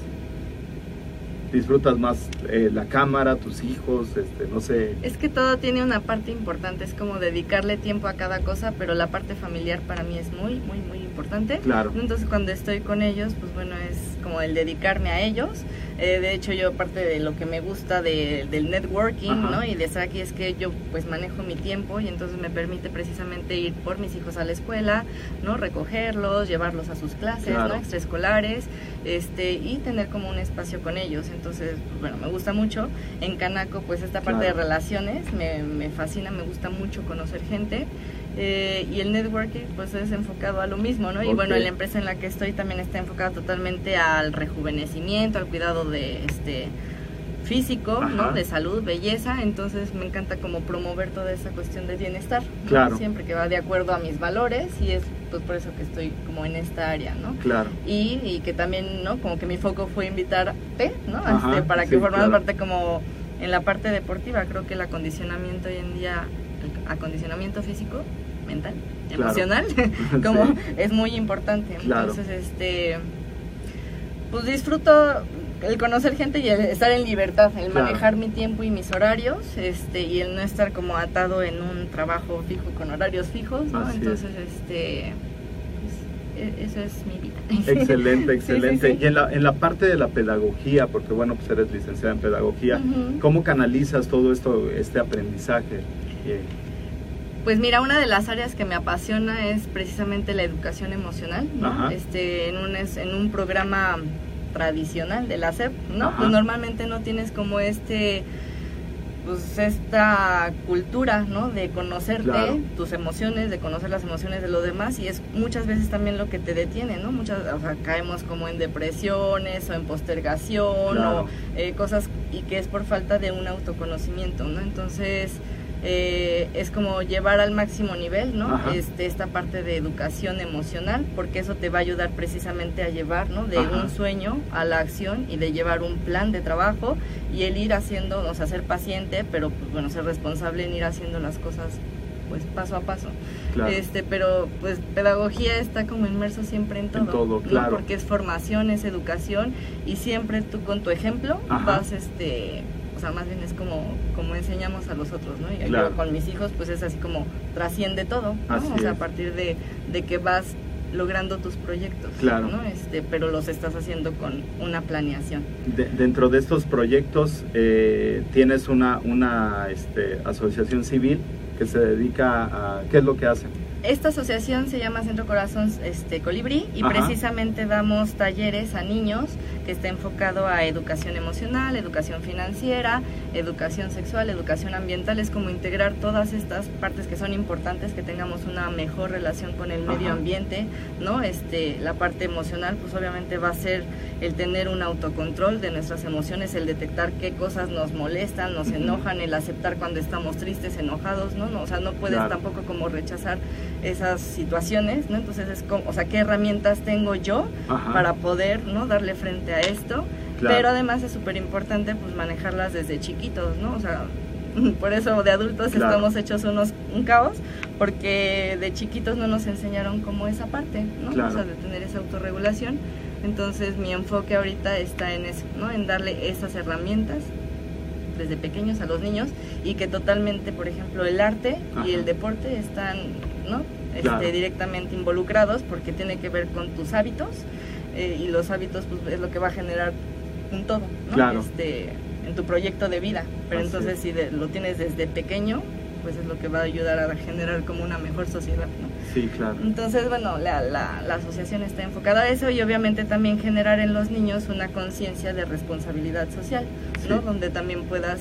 ¿Disfrutas más eh, la cámara, tus hijos, este, no sé? Es que todo tiene una parte importante, es como dedicarle tiempo a cada cosa, pero la parte familiar para mí es muy, muy, muy importante. Claro. Entonces cuando estoy con ellos, pues bueno, es como el dedicarme a ellos. Eh, de hecho, yo parte de lo que me gusta de- del networking, Ajá. ¿no? Y de estar aquí es que yo pues manejo mi tiempo y entonces me permite precisamente ir por mis hijos a la escuela, ¿no? Recogerlos, llevarlos a sus clases, Claro. ¿no? Extraescolares, este, y tener como un espacio con ellos. Entonces, bueno, me gusta mucho. En Canaco, pues esta parte Claro. de relaciones me, me fascina, me gusta mucho conocer gente. Eh, y el networking pues es enfocado a lo mismo, ¿no? Y bueno, la empresa en la que estoy también está enfocada totalmente al rejuvenecimiento, al cuidado de este físico, Ajá. ¿no? De salud, belleza, entonces me encanta como promover toda esa cuestión de bienestar, ¿no? Claro. Siempre que va de acuerdo a mis valores y es pues por eso que estoy como en esta área, ¿no? Claro. y, y que también, ¿no? Como que mi foco fue invitarte, ¿no? Ajá, Este, para que sí, formaras claro. parte como en la parte deportiva. Creo que el acondicionamiento hoy en día, acondicionamiento físico, mental, Claro. emocional, [LAUGHS] [LAUGHS] como Sí. es muy importante. Claro. Entonces, este, pues disfruto el conocer gente y el estar en libertad, el Claro. manejar mi tiempo y mis horarios, este, y el no estar como atado en un trabajo fijo con horarios fijos, ¿no? Así es. Entonces, este, pues, e- eso es mi vida. [LAUGHS] Excelente, Sí, sí, excelente. sí. Y en la, en la parte de la pedagogía, porque bueno, pues eres licenciada en pedagogía. ¿cómo canalizas todo esto, este aprendizaje? Pues mira, una de las áreas que me apasiona es precisamente la educación emocional, ¿no? Este, en un, es- en un programa tradicional de la SEP, ¿no? Ajá. Pues normalmente no tienes como este, pues esta cultura, ¿no? De conocerte, Claro. tus emociones, de conocer las emociones de los demás y es muchas veces también lo que te detiene, ¿no? Muchas, o sea, caemos como en depresiones o en postergación Claro. o eh, cosas y que es por falta de un autoconocimiento, ¿no? Entonces eh, es como llevar al máximo nivel, ¿no? Ajá. Este, esta parte de educación emocional, porque eso te va a ayudar precisamente a llevar, ¿no? De Ajá. un sueño a la acción y de llevar un plan de trabajo y el ir haciendo, o sea, ser paciente, pero pues bueno, ser responsable en ir haciendo las cosas pues paso a paso. claro. Este, pero pues pedagogía está como inmerso siempre en todo, todo, ¿no? claro. Porque es formación, es educación y siempre tú con tu ejemplo Ajá. vas este o sea, más bien es como, como enseñamos a los otros, ¿no? Y Claro. yo con mis hijos, pues es así como trasciende todo, ¿no? Así o sea, es. a partir de, de que vas logrando tus proyectos, Claro. ¿no? Este, pero los estás haciendo con una planeación. De- dentro de estos proyectos eh, tienes una, una este, asociación civil que se dedica a... ¿Qué es lo que hacen? Esta asociación se llama Centro Corazón este, Colibrí y Ajá. precisamente damos talleres a niños que está enfocado a educación emocional, educación financiera, educación sexual, educación ambiental. Es como integrar todas estas partes que son importantes, que tengamos una mejor relación con el medio Ajá. ambiente, ¿no? Este, la parte emocional, pues obviamente va a ser el tener un autocontrol de nuestras emociones, el detectar qué cosas nos molestan, nos enojan, el aceptar cuando estamos tristes, enojados, ¿no? no o sea, no puedes Claro. tampoco como rechazar esas situaciones, ¿no? Entonces es como, o sea, qué herramientas tengo yo Ajá. para poder, ¿no? Darle frente a esto. Claro. Pero además es súper importante pues manejarlas desde chiquitos, ¿no? O sea, [LAUGHS] por eso de adultos Claro. estamos hechos unos un caos, porque de chiquitos no nos enseñaron como esa parte, ¿no? Claro. O sea, de tener esa autorregulación. Entonces mi enfoque ahorita está en eso, ¿no? En darle esas herramientas desde pequeños a los niños y que totalmente, por ejemplo, el arte Ajá. y el deporte están, ¿no? Este, directamente involucrados porque tiene que ver con tus hábitos eh, y los hábitos pues, es lo que va a generar un todo, ¿no? Claro. Este, en tu proyecto de vida. Pero Así entonces es. si de- lo tienes desde pequeño, pues es lo que va a ayudar a generar como una mejor sociedad, ¿no? Sí, claro. Entonces, bueno, la, la, la asociación está enfocada a eso y obviamente también generar en los niños una conciencia de responsabilidad social, ¿no? Sí. Donde también puedas,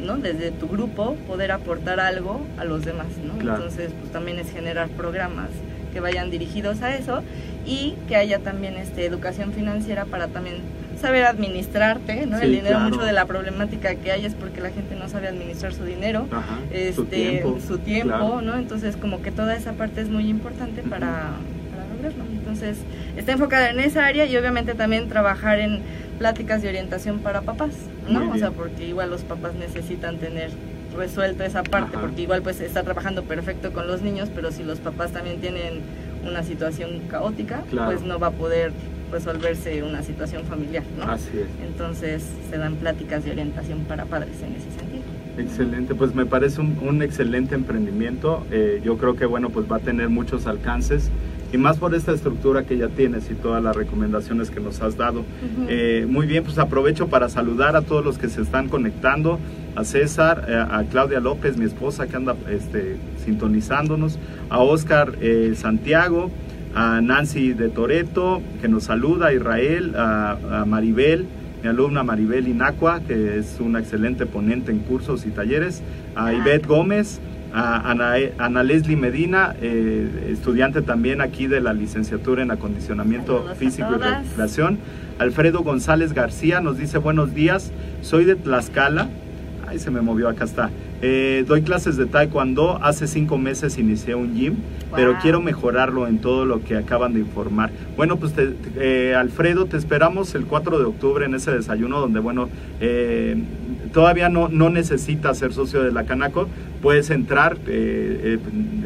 ¿no? Desde tu grupo poder aportar algo a los demás, ¿no? Claro. Entonces, pues también es generar programas que vayan dirigidos a eso y que haya también este educación financiera para también saber administrarte, ¿no? Sí, El dinero, claro. mucho de la problemática que hay es porque la gente no sabe administrar su dinero Ajá. este, Su tiempo. su tiempo, claro. ¿no? Entonces como que toda esa parte es muy importante para, para lograrlo. Entonces está enfocada en esa área y obviamente también trabajar en pláticas de orientación para papás, ¿no? O sea, porque igual los papás necesitan tener resuelto esa parte, Ajá. porque igual pues está trabajando perfecto con los niños, pero si los papás también tienen una situación caótica, Claro. pues no va a poder resolverse una situación familiar, ¿no? Así es. Entonces se dan pláticas de orientación para padres en ese sentido. Excelente, pues me parece un, un excelente emprendimiento. Eh, yo creo que bueno, pues va a tener muchos alcances y más por esta estructura que ya tienes y todas las recomendaciones que nos has dado. Ujú. Eh, muy bien, pues aprovecho para saludar a todos los que se están conectando, a César, eh, a Claudia López, mi esposa que anda este, sintonizándonos, a Oscar eh, Santiago, a Nancy de Toreto, que nos saluda, a Israel, a, a Maribel, mi alumna Maribel Inacua, que es una excelente ponente en cursos y talleres, a. Ivette Gómez, a Ana, Ana Leslie Medina, eh, estudiante también aquí de la licenciatura en acondicionamiento Saludos físico y recreación. Alfredo González García nos dice buenos días, soy de Tlaxcala. Ay, se me movió, acá está. Eh, doy clases de taekwondo, hace cinco meses inicié un gym, pero quiero mejorarlo en todo lo que acaban de informar. Bueno, pues te- te- eh, Alfredo, te esperamos el 4 de octubre en ese desayuno donde, bueno, eh, todavía no, no necesitas ser socio de la Canaco, puedes entrar, eh,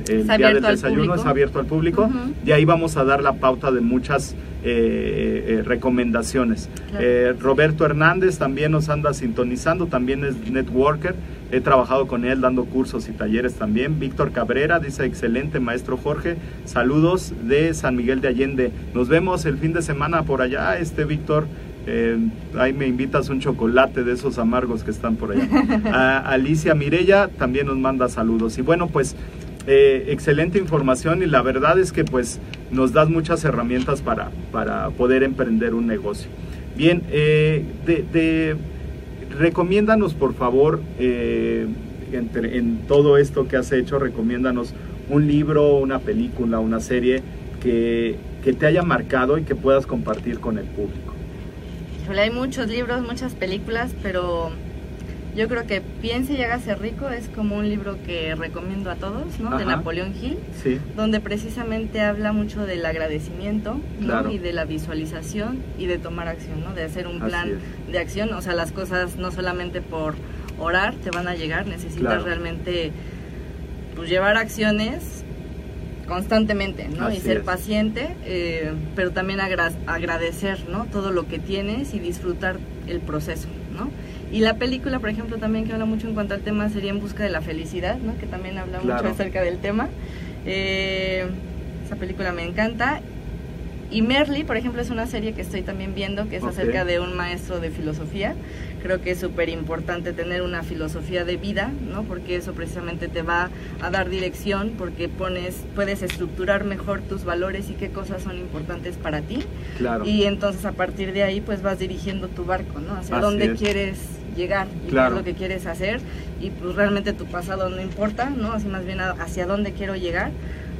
eh, el día del desayuno es abierto al público y ahí vamos a dar la pauta de muchas eh, eh, recomendaciones. Claro. Eh, Roberto Hernández también nos anda sintonizando, también es networker. He trabajado con él dando cursos y talleres también. Víctor Cabrera dice, excelente maestro Jorge. Saludos de San Miguel de Allende. Nos vemos el fin de semana por allá, este Víctor. Eh, ahí me invitas un chocolate de esos amargos que están por allá. [LAUGHS] A Alicia Mirella también nos manda saludos. Y bueno, pues eh, excelente información y la verdad es que pues nos das muchas herramientas para, para poder emprender un negocio. Bien, eh, de, de- recomiéndanos por favor, entre- en todo esto que has hecho, recomiéndanos un libro, una película, una serie que, que te haya marcado y que puedas compartir con el público. Híjole, hay muchos libros, muchas películas, pero yo creo que Piense y hágase rico es como un libro que recomiendo a todos, ¿no? De. Napoleón Hill, Sí, donde precisamente habla mucho del agradecimiento, ¿no? Claro. Y de la visualización y de tomar acción, ¿no? De hacer un plan de acción, o sea, las cosas no solamente por orar te van a llegar, necesitas Claro. realmente pues, llevar acciones constantemente, ¿no? Así y ser es. paciente, eh, pero también agra- agradecer, ¿no? Todo lo que tienes y disfrutar el proceso, ¿no? Y la película, por ejemplo, también que habla mucho en cuanto al tema sería En busca de la felicidad, ¿no? Que también habla Claro. mucho acerca del tema. Eh, esa película me encanta. Y Merly, por ejemplo, es una serie que estoy también viendo que es acerca de un maestro de filosofía. Creo que es súper importante tener una filosofía de vida, ¿no? Porque eso precisamente te va a dar dirección, porque pones, puedes estructurar mejor tus valores y qué cosas son importantes para ti. claro. Y entonces a partir de ahí pues vas dirigiendo tu barco, ¿no? Hacia Así dónde es. quieres llegar y Claro. qué es lo que quieres hacer y pues realmente tu pasado no importa, ¿no? Así más bien hacia dónde quiero llegar.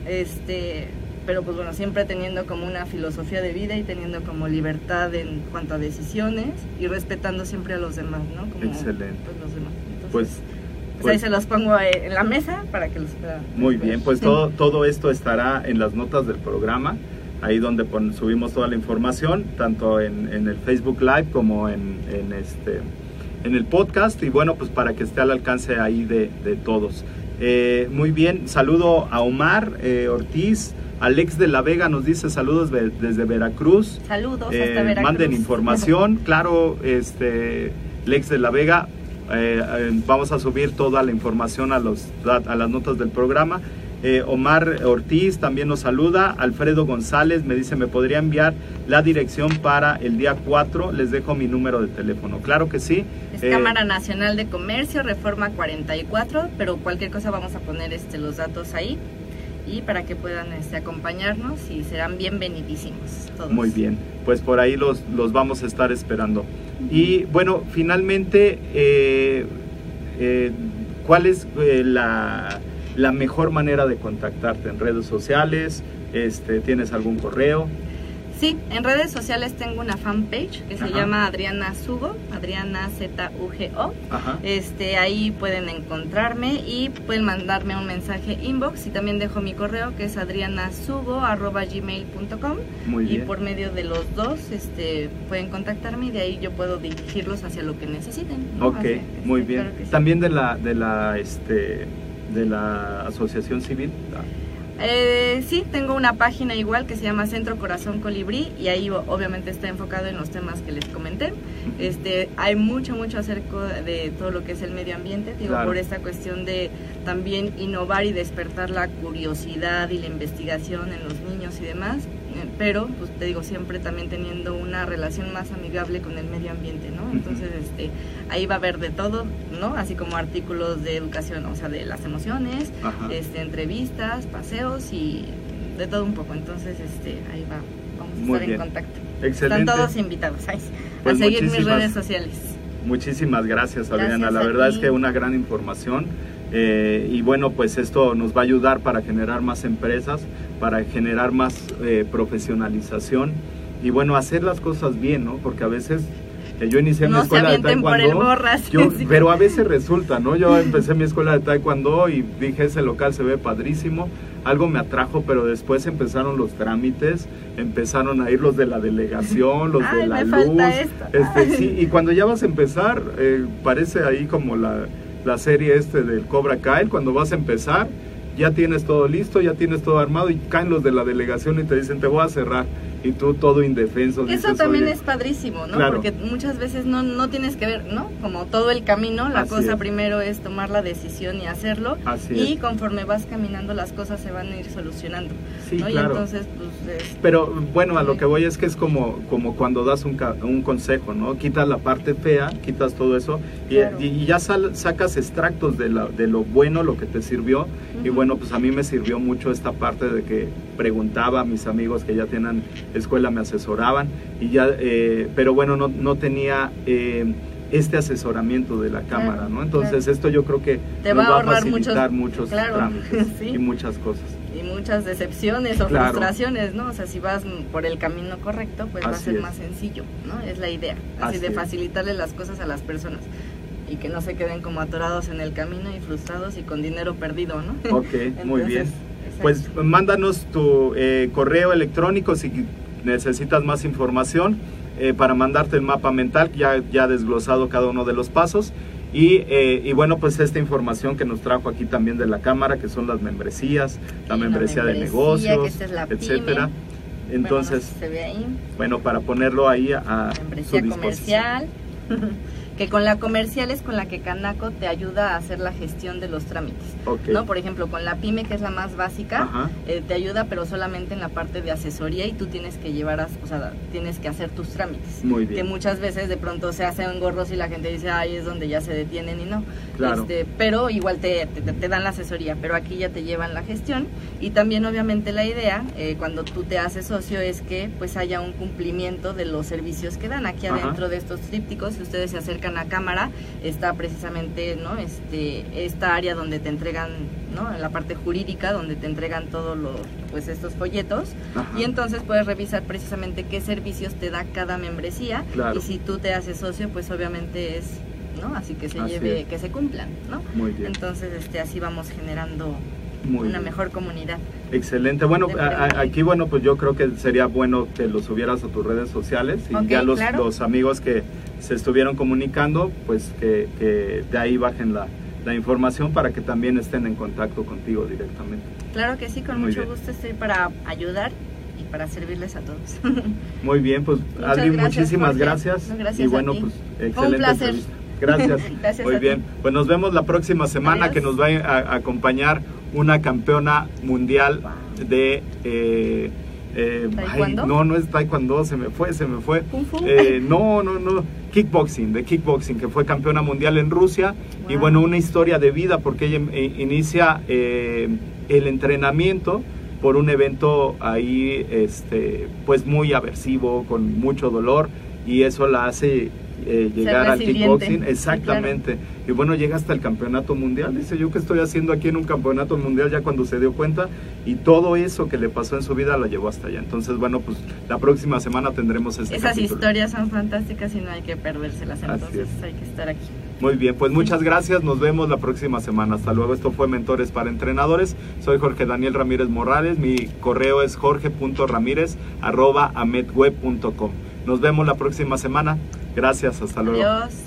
Este, pero pues bueno, siempre teniendo como una filosofía de vida y teniendo como libertad en cuanto a decisiones y respetando siempre a los demás, ¿no? Como, Excelente. pues, los demás. Entonces, Pues, pues, pues- ahí se los pongo eh, en la mesa para que los puedan Muy bien, pues Sí. todo, todo esto estará en las notas del programa, ahí donde pon- subimos toda la información, tanto en, en el Facebook Live como en, en este, en el podcast, y bueno, pues para que esté al alcance ahí de, de todos. Eh, muy bien, saludo a Omar eh, Ortiz, Alex de la Vega nos dice saludos de- desde Veracruz. Saludos Eh, hasta Veracruz. manden información, claro, este Lex de la Vega, eh, eh, vamos a subir toda la información a, los, a las notas del programa. Eh, Omar Ortiz también nos saluda, Alfredo González me dice, ¿me podría enviar la dirección para el día 4? Les dejo mi número de teléfono. Claro que sí. Es Eh, Cámara Nacional de Comercio, Reforma 44, pero cualquier cosa vamos a poner este, los datos ahí y para que puedan este, acompañarnos y serán bienvenidísimos todos. Muy bien, pues por ahí los, los vamos a estar esperando. Y bueno, finalmente, eh, eh, ¿cuál es eh, la, la mejor manera de contactarte en redes sociales? Este, ¿Tienes algún correo? Sí, en redes sociales tengo una fanpage que se Ajá. llama Adriana Sugo, Adriana Z-U-G-O. Ajá. Este, ahí pueden encontrarme y pueden mandarme un mensaje inbox y también dejo mi correo que es adrianasugo.gmail.com Muy y bien. por medio de los dos este, pueden contactarme y de ahí yo puedo dirigirlos hacia lo que necesiten. ¿no? Ok, Hacia- muy este, bien. claro que sí. También de la, de la, este, de la asociación civil. Eh, sí, tengo una página igual que se llama Centro Corazón Colibrí y ahí obviamente está enfocado en los temas que les comenté. Este, hay mucho, mucho acerca de todo lo que es el medio ambiente, digo, Claro. por esta cuestión de también innovar y despertar la curiosidad y la investigación en los niños y demás, pero pues te digo, siempre también teniendo una relación más amigable con el medio ambiente, ¿no? Entonces, este, ahí va a haber de todo, ¿no? Así como artículos de educación, o sea, de las emociones, Ajá. este, entrevistas, paseos y de todo un poco. Entonces, este, ahí va, vamos a Muy estar bien. en contacto. Excelente. Están todos invitados ay, Pues a seguir mis redes sociales. Muchísimas gracias, Adriana. Gracias la a verdad es que una gran información. eh, y bueno, pues esto nos va a ayudar para generar más empresas, para generar más eh, profesionalización y bueno, hacer las cosas bien, ¿no? Porque a veces eh, yo inicié mi No se escuela de avienten por el taekwondo, borras. yo- [LAUGHS] Sí. pero a veces resulta, ¿no? Yo empecé mi escuela de taekwondo y dije, ese local se ve padrísimo, algo me atrajo, pero después empezaron los trámites, empezaron a ir los de la delegación, los de Ay, la me luz, este, sí, y cuando ya vas a empezar, eh, parece ahí como la, la serie este del Cobra Kai, cuando vas a empezar, ya tienes todo listo, ya tienes todo armado y caen los de la delegación y te dicen, te voy a cerrar. Y tú todo indefenso. Eso dices, también "Oye". es padrísimo, ¿no? Claro. Porque muchas veces no, no tienes que ver, ¿no? Como todo el camino, la Así cosa es. primero es tomar la decisión y hacerlo. Así y es. conforme vas caminando las cosas se van a ir solucionando. Sí, ¿no? claro. Y entonces, pues, es- Pero bueno, a lo que voy es que es como, como cuando das un, un consejo, ¿no? Quitas la parte fea, quitas todo eso y, Claro. y- y ya sal- sacas extractos de, la- de lo bueno, lo que te sirvió. Y Ujú. bueno, pues a mí me sirvió mucho esta parte de que preguntaba a mis amigos que ya tienen escuela, me asesoraban. y ya eh, Pero bueno, no, no tenía... eh, este asesoramiento de la Claro, cámara, ¿no? Entonces claro. esto yo creo que Te nos va a ahorrar facilitar muchos- muchos, claro, trámites [LAUGHS] sí. y muchas cosas. y muchas decepciones o frustraciones, ¿no? O sea, si vas por el camino correcto, pues va a ser es. más sencillo, ¿no? Es la idea, así, Así de es. facilitarle las cosas a las personas y que no se queden como atorados en el camino y frustrados y con dinero perdido, ¿no? Ok, muy [LAUGHS] bien. Pues mándanos tu eh, correo electrónico si necesitas más información eh, para mandarte el mapa mental, ya, ya desglosado cada uno de los pasos. Y, eh, y bueno, pues esta información que nos trajo aquí también de la cámara, que son las membresías, la Sí, la membresía de negocios, es pyme. etcétera. Entonces, Bueno, no sé si bueno, para ponerlo ahí a, a su disposición. comercial. [LAUGHS] que con la comercial es con la que Canaco te ayuda a hacer la gestión de los trámites. Ok. ¿no? Por ejemplo, con la pyme, que es la más básica, eh, te ayuda, pero solamente en la parte de asesoría y tú tienes que llevar, a- o sea, tienes que hacer tus trámites. Muy Que bien. muchas veces de pronto se hacen gorros y la gente dice, ay, es donde ya se detienen y no. Claro. Este, pero igual te, te, te dan la asesoría, pero aquí ya te llevan la gestión. Y también obviamente la idea, eh, cuando tú te haces socio, es que pues haya un cumplimiento de los servicios que dan. Aquí Ajá. adentro de estos trípticos, si ustedes se acercan a cámara, está precisamente ¿no? este, esta área donde te entregan, ¿no? en la parte jurídica, donde te entregan todos los, pues estos folletos. Ajá. Y entonces puedes revisar precisamente qué servicios te da cada membresía. Claro. Y si tú te haces socio, pues obviamente es, ¿no? Así que se Así lleve, es. que se cumplan, ¿no? Muy bien. Entonces, este, así vamos generando Muy una bien. mejor comunidad. Excelente. Bueno, a- aquí, bueno, pues yo creo que sería bueno que lo subieras a tus redes sociales y ya los, claro. los amigos que se estuvieron comunicando, pues que, que de ahí bajen la, la información para que también estén en contacto contigo directamente. Claro que sí, con Muy mucho bien. gusto estoy para ayudar y para servirles a todos. [LAUGHS] Muy bien, pues Muchas Adri, gracias, muchísimas Jorge. gracias. No, gracias y a bueno, ti. pues Fue un excelente placer. entrevista. Gracias. [LAUGHS] Gracias Muy ti. bien. Pues nos vemos la próxima semana Adiós. que nos va a, a acompañar una campeona mundial de... eh, eh, no, no es taekwondo, se me fue, se me fue. Eh, no, no, no. Kickboxing, de kickboxing, que fue campeona mundial en Rusia. Y bueno, una historia de vida porque ella eh, inicia eh, el entrenamiento por un evento ahí, este, pues muy aversivo, con mucho dolor, y eso la hace eh, llegar al kickboxing. Sí, Exactamente. Y bueno, llega hasta el campeonato mundial. Dice, yo que estoy haciendo aquí en un campeonato mundial ya cuando se dio cuenta. Y todo eso que le pasó en su vida la llevó hasta allá. Entonces, bueno, pues la próxima semana tendremos este Esas capítulo. historias son fantásticas y no hay que perdérselas, entonces es. hay que estar aquí. Muy bien, pues muchas gracias. Nos vemos la próxima semana. Hasta luego. Esto fue Mentores para Entrenadores. Soy Jorge Daniel Ramírez Morales. Mi correo es jorge.ramírez.amedweb.com. Nos vemos la próxima semana. Gracias. Hasta luego. Adiós.